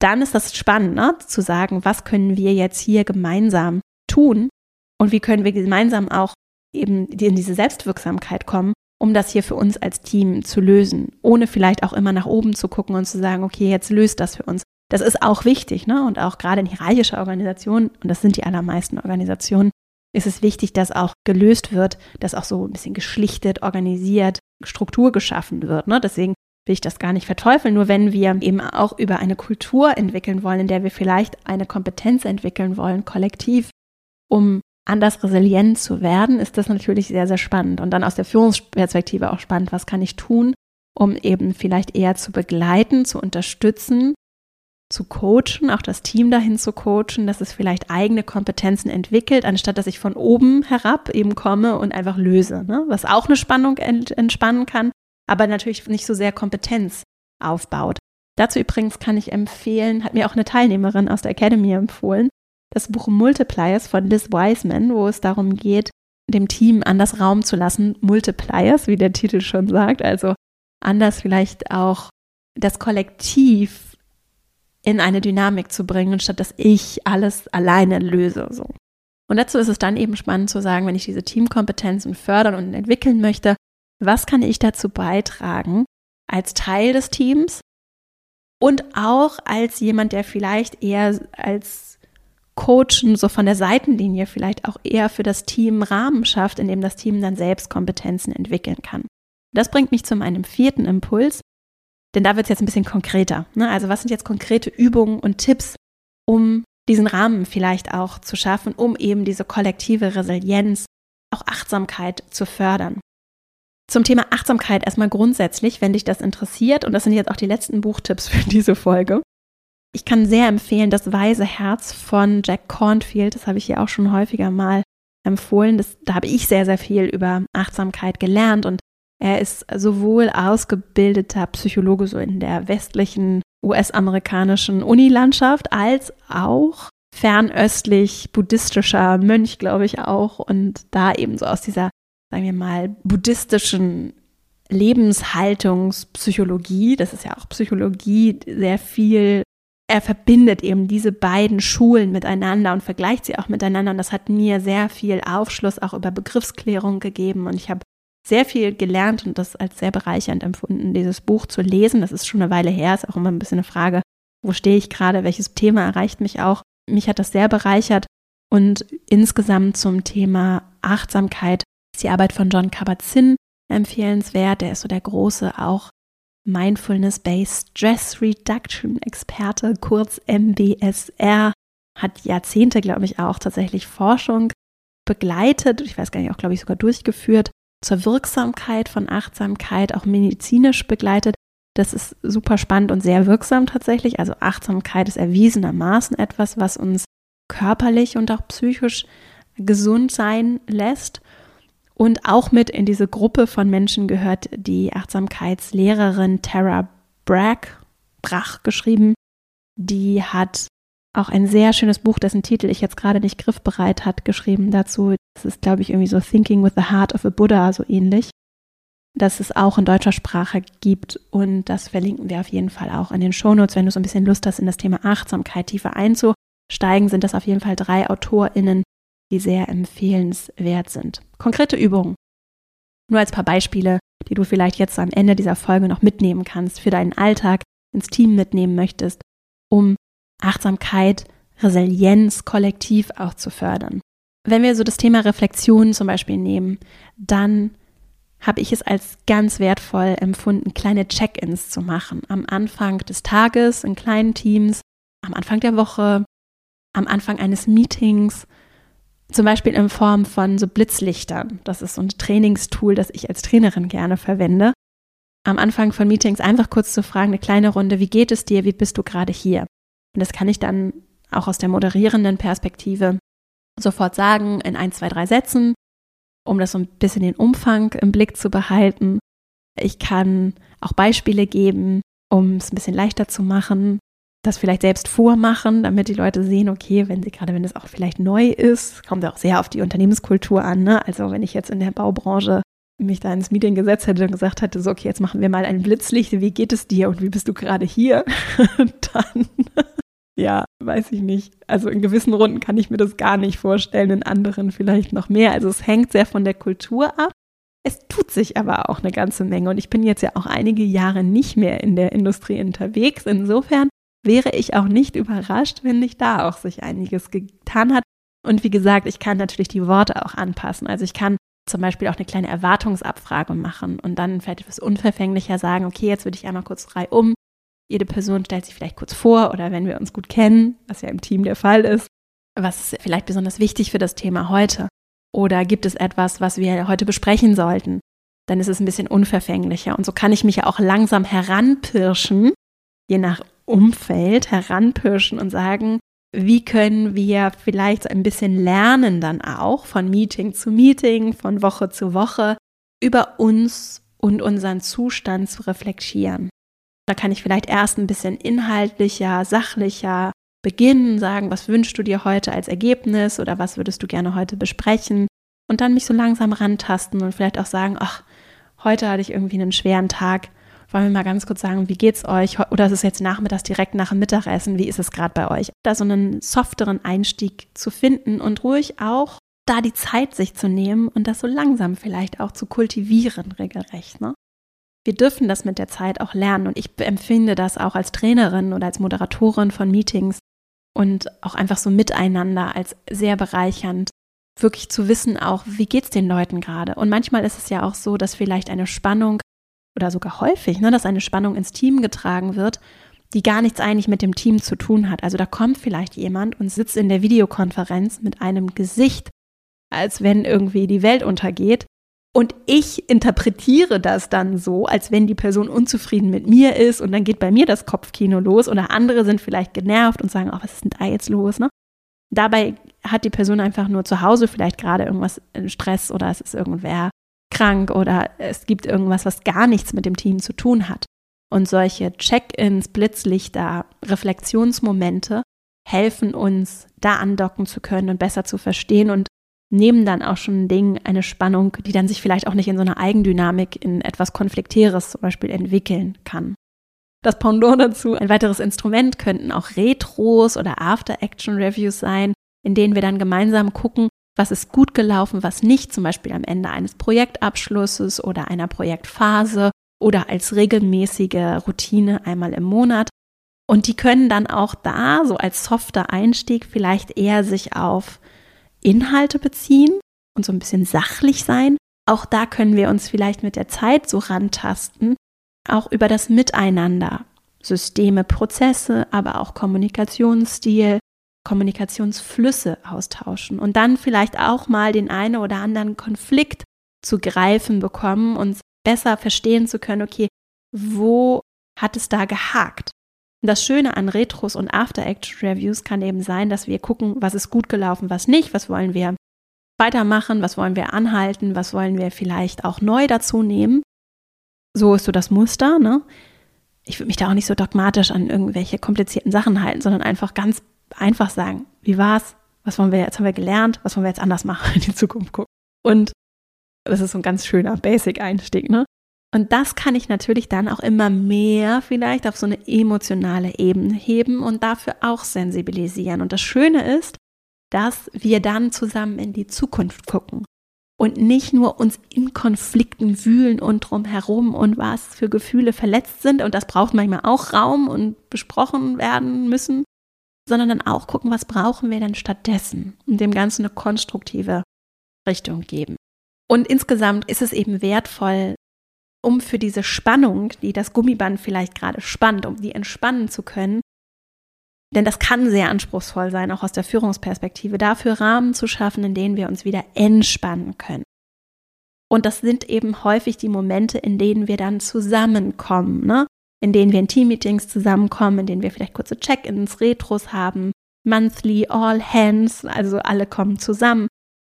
dann ist das spannend, ne? zu sagen, was können wir jetzt hier gemeinsam tun und wie können wir gemeinsam auch eben in diese Selbstwirksamkeit kommen um das hier für uns als Team zu lösen, ohne vielleicht auch immer nach oben zu gucken und zu sagen, okay, jetzt löst das für uns. Das ist auch wichtig, ne? Und auch gerade in hierarchischer Organisationen, und das sind die allermeisten Organisationen, ist es wichtig, dass auch gelöst wird, dass auch so ein bisschen geschlichtet, organisiert, Struktur geschaffen wird. Ne? Deswegen will ich das gar nicht verteufeln. Nur wenn wir eben auch über eine Kultur entwickeln wollen, in der wir vielleicht eine Kompetenz entwickeln wollen, kollektiv, um anders resilient zu werden, ist das natürlich sehr, sehr spannend. Und dann aus der Führungsperspektive auch spannend, was kann ich tun, um eben vielleicht eher zu begleiten, zu unterstützen, zu coachen, auch das Team dahin zu coachen, dass es vielleicht eigene Kompetenzen entwickelt, anstatt dass ich von oben herab eben komme und einfach löse, ne? was auch eine Spannung entspannen kann, aber natürlich nicht so sehr Kompetenz aufbaut. Dazu übrigens kann ich empfehlen, hat mir auch eine Teilnehmerin aus der Academy empfohlen, das Buch Multipliers von Liz Wiseman, wo es darum geht, dem Team anders Raum zu lassen. Multipliers, wie der Titel schon sagt, also anders vielleicht auch das Kollektiv in eine Dynamik zu bringen, statt dass ich alles alleine löse. So. Und dazu ist es dann eben spannend zu sagen, wenn ich diese Teamkompetenzen fördern und entwickeln möchte, was kann ich dazu beitragen als Teil des Teams und auch als jemand, der vielleicht eher als Coachen so von der Seitenlinie vielleicht auch eher für das Team Rahmen schafft, in dem das Team dann selbst Kompetenzen entwickeln kann. Das bringt mich zu meinem vierten Impuls, denn da wird es jetzt ein bisschen konkreter. Ne? Also was sind jetzt konkrete Übungen und Tipps, um diesen Rahmen vielleicht auch zu schaffen, um eben diese kollektive Resilienz, auch Achtsamkeit zu fördern. Zum Thema Achtsamkeit erstmal grundsätzlich, wenn dich das interessiert, und das sind jetzt auch die letzten Buchtipps für diese Folge, ich kann sehr empfehlen, das Weise Herz von Jack Cornfield. Das habe ich hier auch schon häufiger mal empfohlen. Das, da habe ich sehr, sehr viel über Achtsamkeit gelernt und er ist sowohl ausgebildeter Psychologe so in der westlichen US-amerikanischen Unilandschaft als auch fernöstlich buddhistischer Mönch, glaube ich auch. Und da eben so aus dieser, sagen wir mal, buddhistischen Lebenshaltungspsychologie, das ist ja auch Psychologie, sehr viel er verbindet eben diese beiden Schulen miteinander und vergleicht sie auch miteinander. Und das hat mir sehr viel Aufschluss auch über Begriffsklärung gegeben. Und ich habe sehr viel gelernt und das als sehr bereichernd empfunden, dieses Buch zu lesen. Das ist schon eine Weile her, ist auch immer ein bisschen eine Frage, wo stehe ich gerade, welches Thema erreicht mich auch. Mich hat das sehr bereichert und insgesamt zum Thema Achtsamkeit ist die Arbeit von John Kabat-Zinn empfehlenswert. Der ist so der große auch Mindfulness-Based Stress Reduction Experte, kurz MBSR, hat Jahrzehnte, glaube ich, auch tatsächlich Forschung begleitet, ich weiß gar nicht, auch glaube ich sogar durchgeführt, zur Wirksamkeit von Achtsamkeit, auch medizinisch begleitet. Das ist super spannend und sehr wirksam tatsächlich. Also Achtsamkeit ist erwiesenermaßen etwas, was uns körperlich und auch psychisch gesund sein lässt. Und auch mit in diese Gruppe von Menschen gehört die Achtsamkeitslehrerin Tara Bragg, Brach geschrieben. Die hat auch ein sehr schönes Buch, dessen Titel ich jetzt gerade nicht griffbereit hat, geschrieben dazu. Das ist, glaube ich, irgendwie so Thinking with the Heart of a Buddha, so ähnlich. Dass es auch in deutscher Sprache gibt und das verlinken wir auf jeden Fall auch in den Shownotes. Wenn du so ein bisschen Lust hast, in das Thema Achtsamkeit tiefer einzusteigen, sind das auf jeden Fall drei AutorInnen, die sehr empfehlenswert sind. Konkrete Übungen. Nur als paar Beispiele, die du vielleicht jetzt am Ende dieser Folge noch mitnehmen kannst, für deinen Alltag ins Team mitnehmen möchtest, um Achtsamkeit, Resilienz kollektiv auch zu fördern. Wenn wir so das Thema Reflexion zum Beispiel nehmen, dann habe ich es als ganz wertvoll empfunden, kleine Check-ins zu machen. Am Anfang des Tages in kleinen Teams, am Anfang der Woche, am Anfang eines Meetings, zum Beispiel in Form von so Blitzlichtern. Das ist so ein Trainingstool, das ich als Trainerin gerne verwende. Am Anfang von Meetings einfach kurz zu fragen, eine kleine Runde, wie geht es dir, wie bist du gerade hier? Und das kann ich dann auch aus der moderierenden Perspektive sofort sagen in ein, zwei, drei Sätzen, um das so ein bisschen den Umfang im Blick zu behalten. Ich kann auch Beispiele geben, um es ein bisschen leichter zu machen, das vielleicht selbst vormachen, damit die Leute sehen, okay, wenn sie gerade, wenn es auch vielleicht neu ist, kommt auch sehr auf die Unternehmenskultur an. Ne? Also wenn ich jetzt in der Baubranche mich da ins Meeting gesetzt hätte und gesagt hätte, so, okay, jetzt machen wir mal ein Blitzlicht, wie geht es dir und wie bist du gerade hier? dann ja, weiß ich nicht. Also in gewissen Runden kann ich mir das gar nicht vorstellen, in anderen vielleicht noch mehr. Also es hängt sehr von der Kultur ab. Es tut sich aber auch eine ganze Menge und ich bin jetzt ja auch einige Jahre nicht mehr in der Industrie unterwegs. Insofern wäre ich auch nicht überrascht, wenn nicht da auch sich einiges getan hat. Und wie gesagt, ich kann natürlich die Worte auch anpassen. Also ich kann zum Beispiel auch eine kleine Erwartungsabfrage machen und dann vielleicht etwas unverfänglicher sagen, okay, jetzt würde ich einmal kurz frei um jede Person stellt sich vielleicht kurz vor oder wenn wir uns gut kennen, was ja im Team der Fall ist, was ist vielleicht besonders wichtig für das Thema heute? Oder gibt es etwas, was wir heute besprechen sollten? Dann ist es ein bisschen unverfänglicher. Und so kann ich mich ja auch langsam heranpirschen, je nach Umfeld heranpirschen und sagen, wie können wir vielleicht ein bisschen lernen dann auch von Meeting zu Meeting, von Woche zu Woche über uns und unseren Zustand zu reflektieren. Da kann ich vielleicht erst ein bisschen inhaltlicher, sachlicher beginnen, sagen, was wünschst du dir heute als Ergebnis oder was würdest du gerne heute besprechen und dann mich so langsam rantasten und vielleicht auch sagen, ach, heute hatte ich irgendwie einen schweren Tag. Wollen wir mal ganz kurz sagen, wie geht's euch? Oder ist es jetzt nachmittags direkt nach dem Mittagessen? Wie ist es gerade bei euch? Da so einen softeren Einstieg zu finden und ruhig auch da die Zeit sich zu nehmen und das so langsam vielleicht auch zu kultivieren, regelrecht. Ne? wir dürfen das mit der Zeit auch lernen. Und ich empfinde das auch als Trainerin oder als Moderatorin von Meetings und auch einfach so miteinander als sehr bereichernd, wirklich zu wissen auch, wie geht es den Leuten gerade. Und manchmal ist es ja auch so, dass vielleicht eine Spannung oder sogar häufig, ne, dass eine Spannung ins Team getragen wird, die gar nichts eigentlich mit dem Team zu tun hat. Also da kommt vielleicht jemand und sitzt in der Videokonferenz mit einem Gesicht, als wenn irgendwie die Welt untergeht und ich interpretiere das dann so, als wenn die Person unzufrieden mit mir ist und dann geht bei mir das Kopfkino los oder andere sind vielleicht genervt und sagen, ach, was ist denn da jetzt los, ne? Dabei hat die Person einfach nur zu Hause vielleicht gerade irgendwas in Stress oder es ist irgendwer krank oder es gibt irgendwas, was gar nichts mit dem Team zu tun hat. Und solche Check-ins, Blitzlichter, Reflexionsmomente helfen uns, da andocken zu können und besser zu verstehen und nehmen dann auch schon ein Ding, eine Spannung, die dann sich vielleicht auch nicht in so einer Eigendynamik in etwas Konfliktäres zum Beispiel entwickeln kann. Das Pendant dazu, ein weiteres Instrument könnten auch Retros oder After-Action-Reviews sein, in denen wir dann gemeinsam gucken, was ist gut gelaufen, was nicht, zum Beispiel am Ende eines Projektabschlusses oder einer Projektphase oder als regelmäßige Routine einmal im Monat. Und die können dann auch da, so als softer Einstieg, vielleicht eher sich auf Inhalte beziehen und so ein bisschen sachlich sein. Auch da können wir uns vielleicht mit der Zeit so rantasten, auch über das Miteinander. Systeme, Prozesse, aber auch Kommunikationsstil, Kommunikationsflüsse austauschen und dann vielleicht auch mal den einen oder anderen Konflikt zu greifen bekommen und besser verstehen zu können, okay, wo hat es da gehakt? Und das Schöne an Retros und After-Action-Reviews kann eben sein, dass wir gucken, was ist gut gelaufen, was nicht, was wollen wir weitermachen, was wollen wir anhalten, was wollen wir vielleicht auch neu dazu nehmen. So ist so das Muster, ne? Ich würde mich da auch nicht so dogmatisch an irgendwelche komplizierten Sachen halten, sondern einfach ganz einfach sagen, wie war's? Was wollen wir jetzt haben wir gelernt? Was wollen wir jetzt anders machen in die Zukunft gucken? Und das ist so ein ganz schöner Basic-Einstieg, ne? Und das kann ich natürlich dann auch immer mehr vielleicht auf so eine emotionale Ebene heben und dafür auch sensibilisieren. Und das Schöne ist, dass wir dann zusammen in die Zukunft gucken und nicht nur uns in Konflikten wühlen und drumherum und was für Gefühle verletzt sind. Und das braucht manchmal auch Raum und besprochen werden müssen, sondern dann auch gucken, was brauchen wir denn stattdessen und dem Ganzen eine konstruktive Richtung geben. Und insgesamt ist es eben wertvoll, um für diese Spannung, die das Gummiband vielleicht gerade spannt, um die entspannen zu können, denn das kann sehr anspruchsvoll sein, auch aus der Führungsperspektive, dafür Rahmen zu schaffen, in denen wir uns wieder entspannen können. Und das sind eben häufig die Momente, in denen wir dann zusammenkommen, ne? In denen wir in Teammeetings zusammenkommen, in denen wir vielleicht kurze Check-ins, Retros haben, monthly, all hands, also alle kommen zusammen.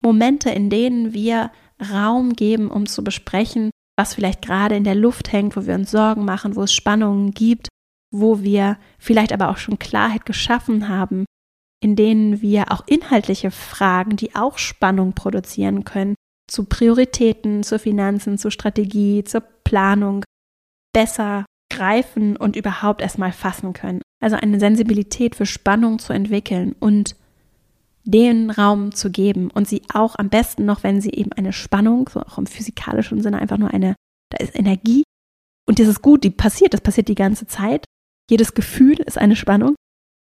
Momente, in denen wir Raum geben, um zu besprechen, was vielleicht gerade in der Luft hängt, wo wir uns Sorgen machen, wo es Spannungen gibt, wo wir vielleicht aber auch schon Klarheit geschaffen haben, in denen wir auch inhaltliche Fragen, die auch Spannung produzieren können, zu Prioritäten, zu Finanzen, zu Strategie, zur Planung besser greifen und überhaupt erstmal fassen können. Also eine Sensibilität für Spannung zu entwickeln und den Raum zu geben und sie auch am besten noch, wenn sie eben eine Spannung, so auch im physikalischen Sinne einfach nur eine, da ist Energie und das ist gut, die passiert, das passiert die ganze Zeit. Jedes Gefühl ist eine Spannung.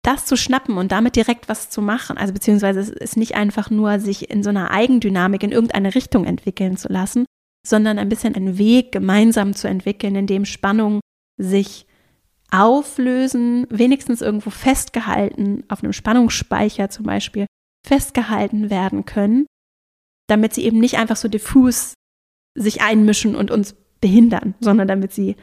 Das zu schnappen und damit direkt was zu machen, also beziehungsweise es ist nicht einfach nur sich in so einer Eigendynamik in irgendeine Richtung entwickeln zu lassen, sondern ein bisschen einen Weg gemeinsam zu entwickeln, in dem Spannung sich auflösen, wenigstens irgendwo festgehalten, auf einem Spannungsspeicher zum Beispiel, festgehalten werden können, damit sie eben nicht einfach so diffus sich einmischen und uns behindern, sondern damit sie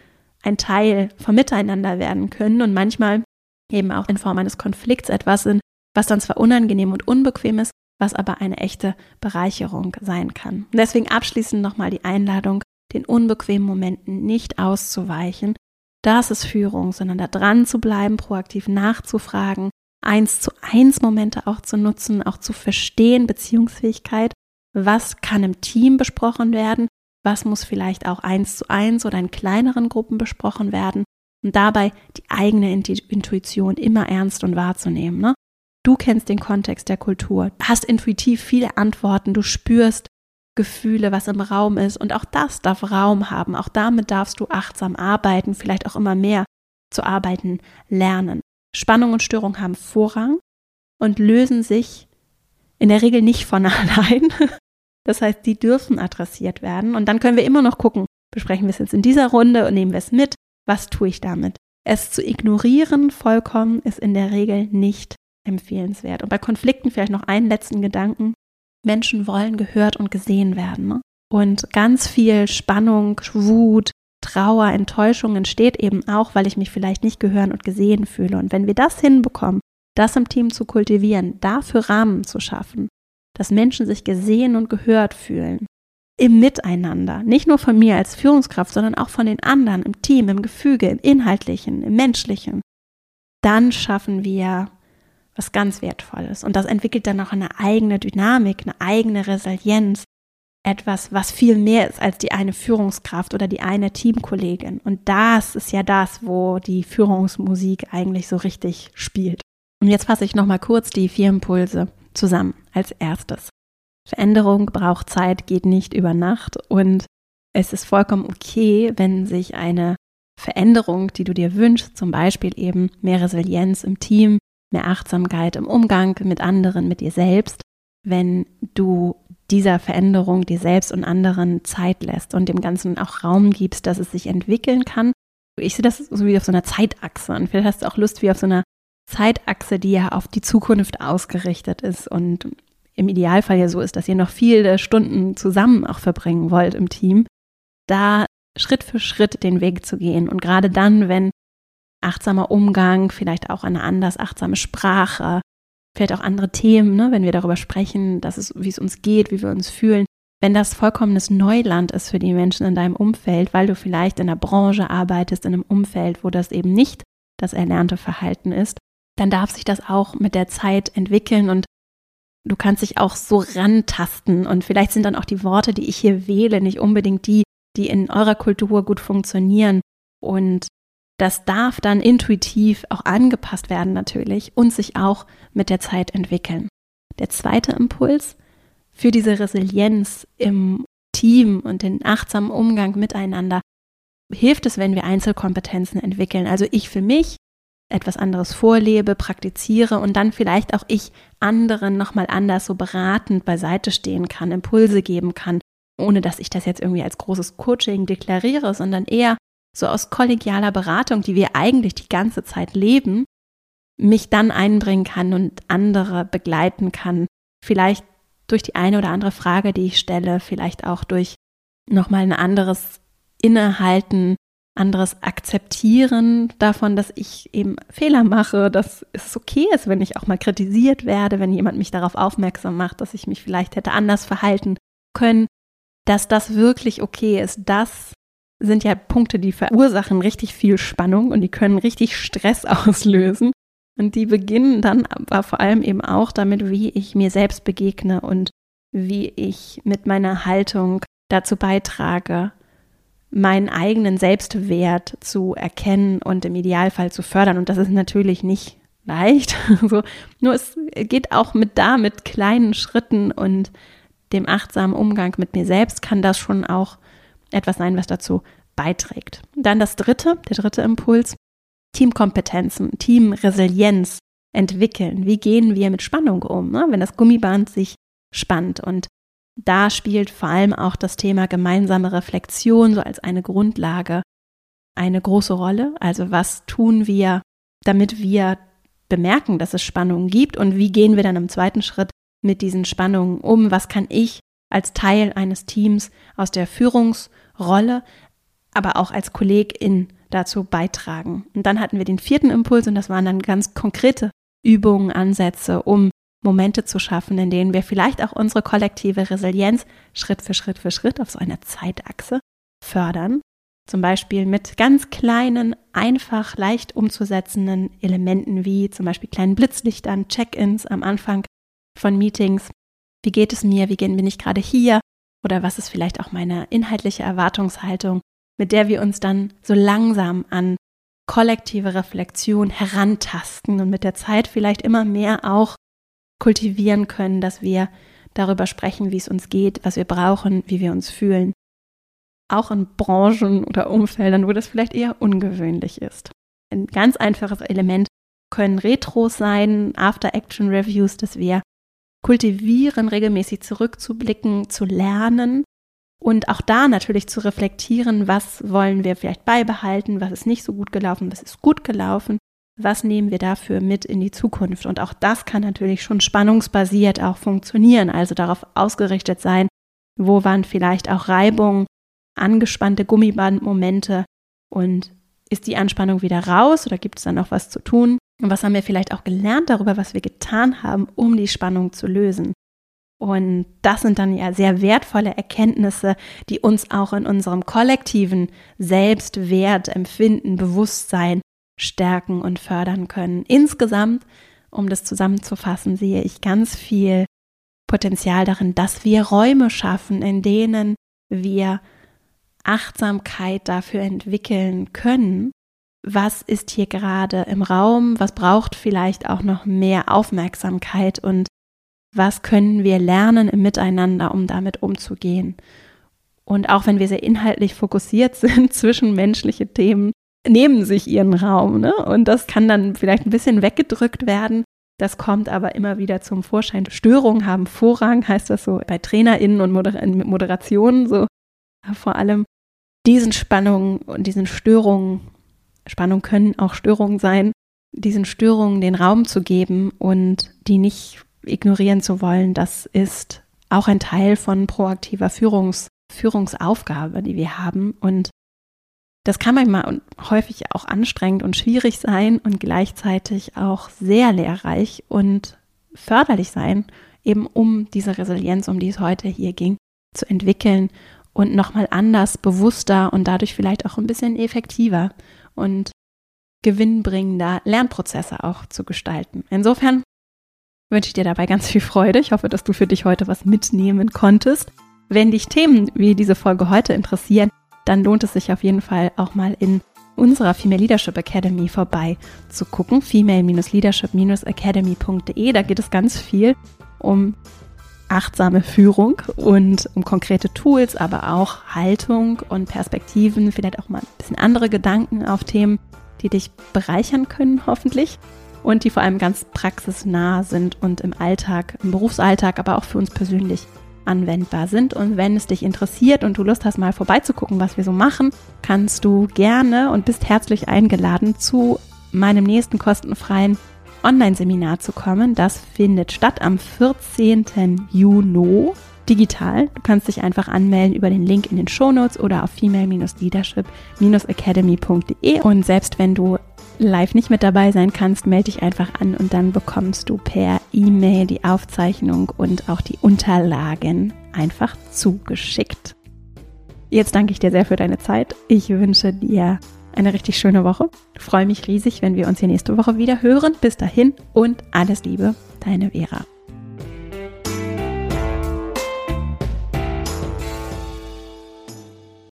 ein Teil vom Miteinander werden können und manchmal eben auch in Form eines Konflikts etwas sind, was dann zwar unangenehm und unbequem ist, was aber eine echte Bereicherung sein kann. Und deswegen abschließend nochmal die Einladung, den unbequemen Momenten nicht auszuweichen. Das ist Führung, sondern da dran zu bleiben, proaktiv nachzufragen, eins zu eins Momente auch zu nutzen, auch zu verstehen, Beziehungsfähigkeit. Was kann im Team besprochen werden? Was muss vielleicht auch eins zu eins oder in kleineren Gruppen besprochen werden? Und dabei die eigene Intuition immer ernst und wahrzunehmen. Ne? Du kennst den Kontext der Kultur, hast intuitiv viele Antworten, du spürst Gefühle, was im Raum ist. Und auch das darf Raum haben. Auch damit darfst du achtsam arbeiten, vielleicht auch immer mehr zu arbeiten lernen. Spannung und Störung haben Vorrang und lösen sich in der Regel nicht von allein. Das heißt, die dürfen adressiert werden. Und dann können wir immer noch gucken, besprechen wir es jetzt in dieser Runde und nehmen wir es mit. Was tue ich damit? Es zu ignorieren vollkommen ist in der Regel nicht empfehlenswert. Und bei Konflikten vielleicht noch einen letzten Gedanken. Menschen wollen gehört und gesehen werden. Ne? Und ganz viel Spannung, Wut, Trauer, Enttäuschung entsteht eben auch, weil ich mich vielleicht nicht gehören und gesehen fühle. Und wenn wir das hinbekommen, das im Team zu kultivieren, dafür Rahmen zu schaffen, dass Menschen sich gesehen und gehört fühlen, im Miteinander, nicht nur von mir als Führungskraft, sondern auch von den anderen, im Team, im Gefüge, im Inhaltlichen, im Menschlichen, dann schaffen wir was ganz Wertvolles. Und das entwickelt dann auch eine eigene Dynamik, eine eigene Resilienz, etwas, was viel mehr ist als die eine Führungskraft oder die eine Teamkollegin. Und das ist ja das, wo die Führungsmusik eigentlich so richtig spielt. Und jetzt fasse ich nochmal kurz die vier Impulse zusammen als erstes. Veränderung braucht Zeit, geht nicht über Nacht und es ist vollkommen okay, wenn sich eine Veränderung, die du dir wünschst, zum Beispiel eben mehr Resilienz im Team, mehr Achtsamkeit im Umgang mit anderen, mit dir selbst, wenn du dieser Veränderung dir selbst und anderen Zeit lässt und dem Ganzen auch Raum gibst, dass es sich entwickeln kann. Ich sehe das so wie auf so einer Zeitachse und vielleicht hast du auch Lust wie auf so einer Zeitachse, die ja auf die Zukunft ausgerichtet ist und im Idealfall ja so ist, dass ihr noch viele Stunden zusammen auch verbringen wollt im Team, da Schritt für Schritt den Weg zu gehen. Und gerade dann, wenn achtsamer Umgang, vielleicht auch eine anders achtsame Sprache, vielleicht auch andere Themen, ne, wenn wir darüber sprechen, dass es, wie es uns geht, wie wir uns fühlen, wenn das vollkommenes Neuland ist für die Menschen in deinem Umfeld, weil du vielleicht in einer Branche arbeitest, in einem Umfeld, wo das eben nicht das erlernte Verhalten ist, dann darf sich das auch mit der Zeit entwickeln und du kannst dich auch so rantasten. Und vielleicht sind dann auch die Worte, die ich hier wähle, nicht unbedingt die, die in eurer Kultur gut funktionieren. Und das darf dann intuitiv auch angepasst werden natürlich und sich auch mit der Zeit entwickeln. Der zweite Impuls für diese Resilienz im Team und den achtsamen Umgang miteinander hilft es, wenn wir Einzelkompetenzen entwickeln. Also ich für mich etwas anderes vorlebe, praktiziere und dann vielleicht auch ich anderen nochmal anders so beratend beiseite stehen kann, Impulse geben kann, ohne dass ich das jetzt irgendwie als großes Coaching deklariere, sondern eher so aus kollegialer Beratung, die wir eigentlich die ganze Zeit leben, mich dann einbringen kann und andere begleiten kann. Vielleicht durch die eine oder andere Frage, die ich stelle, vielleicht auch durch nochmal ein anderes Innehalten, anderes Akzeptieren davon, dass ich eben Fehler mache, dass es okay ist, wenn ich auch mal kritisiert werde, wenn jemand mich darauf aufmerksam macht, dass ich mich vielleicht hätte anders verhalten können, dass das wirklich okay ist. Das sind ja Punkte, die verursachen richtig viel Spannung und die können richtig Stress auslösen. Und die beginnen dann aber vor allem eben auch damit, wie ich mir selbst begegne und wie ich mit meiner Haltung dazu beitrage, meinen eigenen Selbstwert zu erkennen und im Idealfall zu fördern. Und das ist natürlich nicht leicht. so, nur es geht auch mit da, mit kleinen Schritten und dem achtsamen Umgang mit mir selbst kann das schon auch etwas sein, was dazu beiträgt. Dann das dritte, der dritte Impuls, Teamkompetenzen, Teamresilienz entwickeln. Wie gehen wir mit Spannung um, ne? wenn das Gummiband sich spannt? Und da spielt vor allem auch das Thema gemeinsame Reflexion so als eine Grundlage eine große Rolle. Also was tun wir, damit wir bemerken, dass es Spannungen gibt und wie gehen wir dann im zweiten Schritt mit diesen Spannungen um? Was kann ich als Teil eines Teams aus der Führungsrolle, aber auch als Kollegin dazu beitragen? Und dann hatten wir den vierten Impuls und das waren dann ganz konkrete Übungen, Ansätze, um Momente zu schaffen, in denen wir vielleicht auch unsere kollektive Resilienz Schritt für Schritt für Schritt auf so einer Zeitachse fördern. Zum Beispiel mit ganz kleinen, einfach leicht umzusetzenden Elementen wie zum Beispiel kleinen Blitzlichtern, Check-ins am Anfang von Meetings. Wie geht es mir? Wie bin ich gerade hier? Oder was ist vielleicht auch meine inhaltliche Erwartungshaltung, mit der wir uns dann so langsam an kollektive Reflexion herantasten und mit der Zeit vielleicht immer mehr auch kultivieren können, dass wir darüber sprechen, wie es uns geht, was wir brauchen, wie wir uns fühlen. Auch in Branchen oder Umfeldern, wo das vielleicht eher ungewöhnlich ist. Ein ganz einfaches Element können Retros sein, After-Action-Reviews, dass wir kultivieren, regelmäßig zurückzublicken, zu lernen und auch da natürlich zu reflektieren, was wollen wir vielleicht beibehalten, was ist nicht so gut gelaufen, was ist gut gelaufen, was nehmen wir dafür mit in die Zukunft. Und auch das kann natürlich schon spannungsbasiert auch funktionieren, also darauf ausgerichtet sein, wo waren vielleicht auch Reibungen, angespannte Gummibandmomente und ist die Anspannung wieder raus oder gibt es dann noch was zu tun? Und was haben wir vielleicht auch gelernt darüber, was wir getan haben, um die Spannung zu lösen? Und das sind dann ja sehr wertvolle Erkenntnisse, die uns auch in unserem kollektiven Selbstwert, Empfinden, Bewusstsein stärken und fördern können. Insgesamt, um das zusammenzufassen, sehe ich ganz viel Potenzial darin, dass wir Räume schaffen, in denen wir Achtsamkeit dafür entwickeln können, was ist hier gerade im Raum, was braucht vielleicht auch noch mehr Aufmerksamkeit und was können wir lernen im Miteinander, um damit umzugehen. Und auch wenn wir sehr inhaltlich fokussiert sind, zwischenmenschliche Themen nehmen sich ihren Raum. Ne? Und das kann dann vielleicht ein bisschen weggedrückt werden. Das kommt aber immer wieder zum Vorschein. Störungen haben Vorrang, heißt das so bei TrainerInnen und Moder Moderationen so. Vor allem diesen Spannungen und diesen Störungen, Spannungen können auch Störungen sein, diesen Störungen den Raum zu geben und die nicht ignorieren zu wollen, das ist auch ein Teil von proaktiver Führungs Führungsaufgabe, die wir haben. Und das kann manchmal häufig auch anstrengend und schwierig sein und gleichzeitig auch sehr lehrreich und förderlich sein, eben um diese Resilienz, um die es heute hier ging, zu entwickeln und nochmal anders, bewusster und dadurch vielleicht auch ein bisschen effektiver und gewinnbringender Lernprozesse auch zu gestalten. Insofern wünsche ich dir dabei ganz viel Freude. Ich hoffe, dass du für dich heute was mitnehmen konntest. Wenn dich Themen wie diese Folge heute interessieren, dann lohnt es sich auf jeden Fall auch mal in unserer Female Leadership Academy vorbei zu gucken. Female-leadership-academy.de. Da geht es ganz viel um achtsame Führung und um konkrete Tools, aber auch Haltung und Perspektiven, vielleicht auch mal ein bisschen andere Gedanken auf Themen, die dich bereichern können, hoffentlich. Und die vor allem ganz praxisnah sind und im Alltag, im Berufsalltag, aber auch für uns persönlich anwendbar sind. Und wenn es dich interessiert und du Lust hast, mal vorbeizugucken, was wir so machen, kannst du gerne und bist herzlich eingeladen, zu meinem nächsten kostenfreien Online-Seminar zu kommen. Das findet statt am 14. Juni digital. Du kannst dich einfach anmelden über den Link in den Shownotes oder auf female-leadership-academy.de. Und selbst wenn du live nicht mit dabei sein kannst, melde dich einfach an und dann bekommst du per E-Mail die Aufzeichnung und auch die Unterlagen einfach zugeschickt. Jetzt danke ich dir sehr für deine Zeit. Ich wünsche dir eine richtig schöne Woche. Ich freue mich riesig, wenn wir uns hier nächste Woche wieder hören. Bis dahin und alles Liebe, deine Vera.